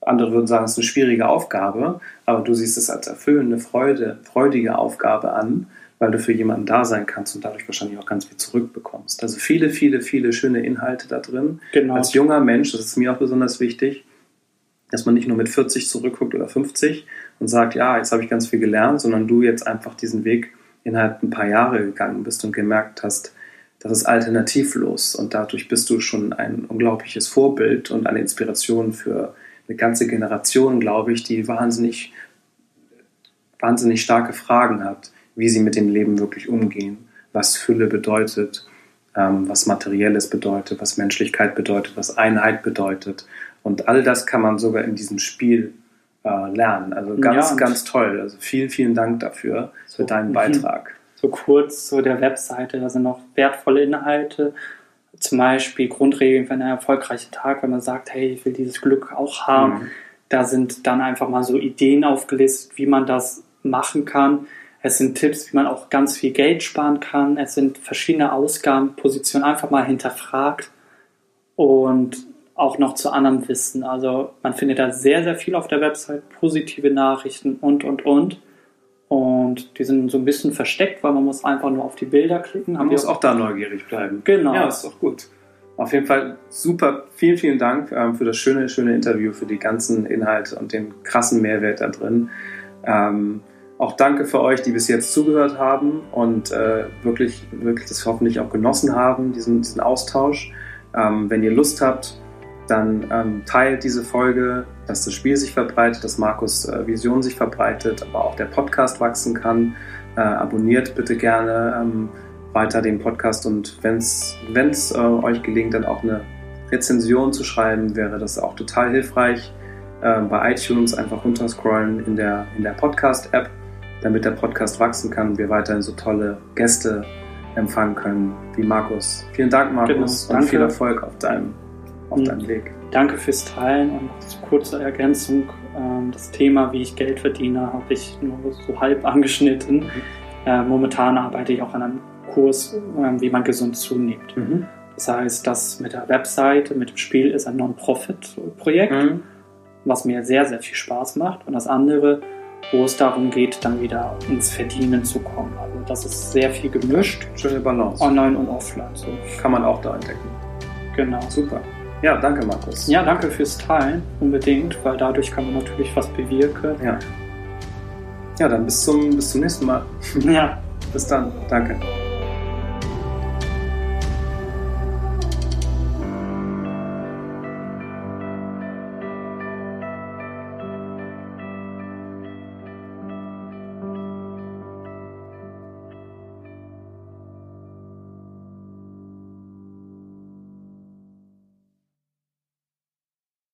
andere würden sagen, es ist eine schwierige Aufgabe, aber du siehst es als erfüllende, Freude, freudige Aufgabe an, weil du für jemanden da sein kannst und dadurch wahrscheinlich auch ganz viel zurückbekommst. Also viele, viele, viele schöne Inhalte da drin. Genau. Als junger Mensch, das ist mir auch besonders wichtig, dass man nicht nur mit 40 zurückguckt oder 50 und sagt, ja, jetzt habe ich ganz viel gelernt, sondern du jetzt einfach diesen Weg innerhalb ein paar Jahre gegangen bist und gemerkt hast, das ist alternativlos und dadurch bist du schon ein unglaubliches Vorbild und eine Inspiration für eine ganze Generation, glaube ich, die wahnsinnig, wahnsinnig starke Fragen hat, wie sie mit dem Leben wirklich umgehen, was Fülle bedeutet, ähm, was Materielles bedeutet, was Menschlichkeit bedeutet, was Einheit bedeutet. Und all das kann man sogar in diesem Spiel äh, lernen. Also ganz, ja, ganz toll. Also vielen, vielen Dank dafür, für deinen Beitrag. So kurz zu der Webseite, da sind noch wertvolle Inhalte. Zum Beispiel Grundregeln für einen erfolgreichen Tag, wenn man sagt, hey, ich will dieses Glück auch haben. Mhm. Da sind dann einfach mal so Ideen aufgelistet, wie man das machen kann. Es sind Tipps, wie man auch ganz viel Geld sparen kann. Es sind verschiedene Ausgabenpositionen einfach mal hinterfragt und auch noch zu anderem Wissen. Also man findet da sehr, sehr viel auf der Website, positive Nachrichten und, und, und. Und die sind so ein bisschen versteckt, weil man muss einfach nur auf die Bilder klicken. Man muss auch da neugierig bleiben. Genau. Ja, ist doch gut. Auf jeden Fall super. Vielen, vielen Dank ähm, für das schöne, schöne Interview, für die ganzen Inhalte und den krassen Mehrwert da drin. Ähm, auch danke für euch, die bis jetzt zugehört haben und äh, wirklich, wirklich das hoffentlich auch genossen haben, diesen, diesen Austausch. Ähm, wenn ihr Lust habt, dann ähm, teilt diese Folge, dass das Spiel sich verbreitet, dass Markus äh, Vision sich verbreitet, aber auch der Podcast wachsen kann. Äh, abonniert bitte gerne ähm, weiter den Podcast und wenn es äh, euch gelingt, dann auch eine Rezension zu schreiben, wäre das auch total hilfreich. Äh, bei iTunes einfach runterscrollen in der, in der Podcast-App, damit der Podcast wachsen kann und wir weiterhin so tolle Gäste empfangen können wie Markus. Vielen Dank, Markus, genau, und viel Erfolg auf deinem auf deinem Weg. Danke fürs Teilen und kurze Ergänzung. Ähm, das Thema, wie ich Geld verdiene, habe ich nur so halb angeschnitten. Mhm. Äh, momentan arbeite ich auch an einem Kurs, ähm, wie man gesund zunimmt. Mhm. Das heißt, das mit der Webseite, mit dem Spiel ist ein Non-Profit-Projekt, mhm. was mir sehr, sehr viel Spaß macht. Und das andere, wo es darum geht, dann wieder ins Verdienen zu kommen. Also das ist sehr viel gemischt. Schöne Balance. Online und offline. So. Kann man auch da entdecken. Genau. Super. Ja, danke, Markus. Ja, danke fürs Teilen, unbedingt, weil dadurch kann man natürlich was bewirken. Ja. Ja, dann bis zum, bis zum nächsten Mal. Ja. Bis dann. Danke.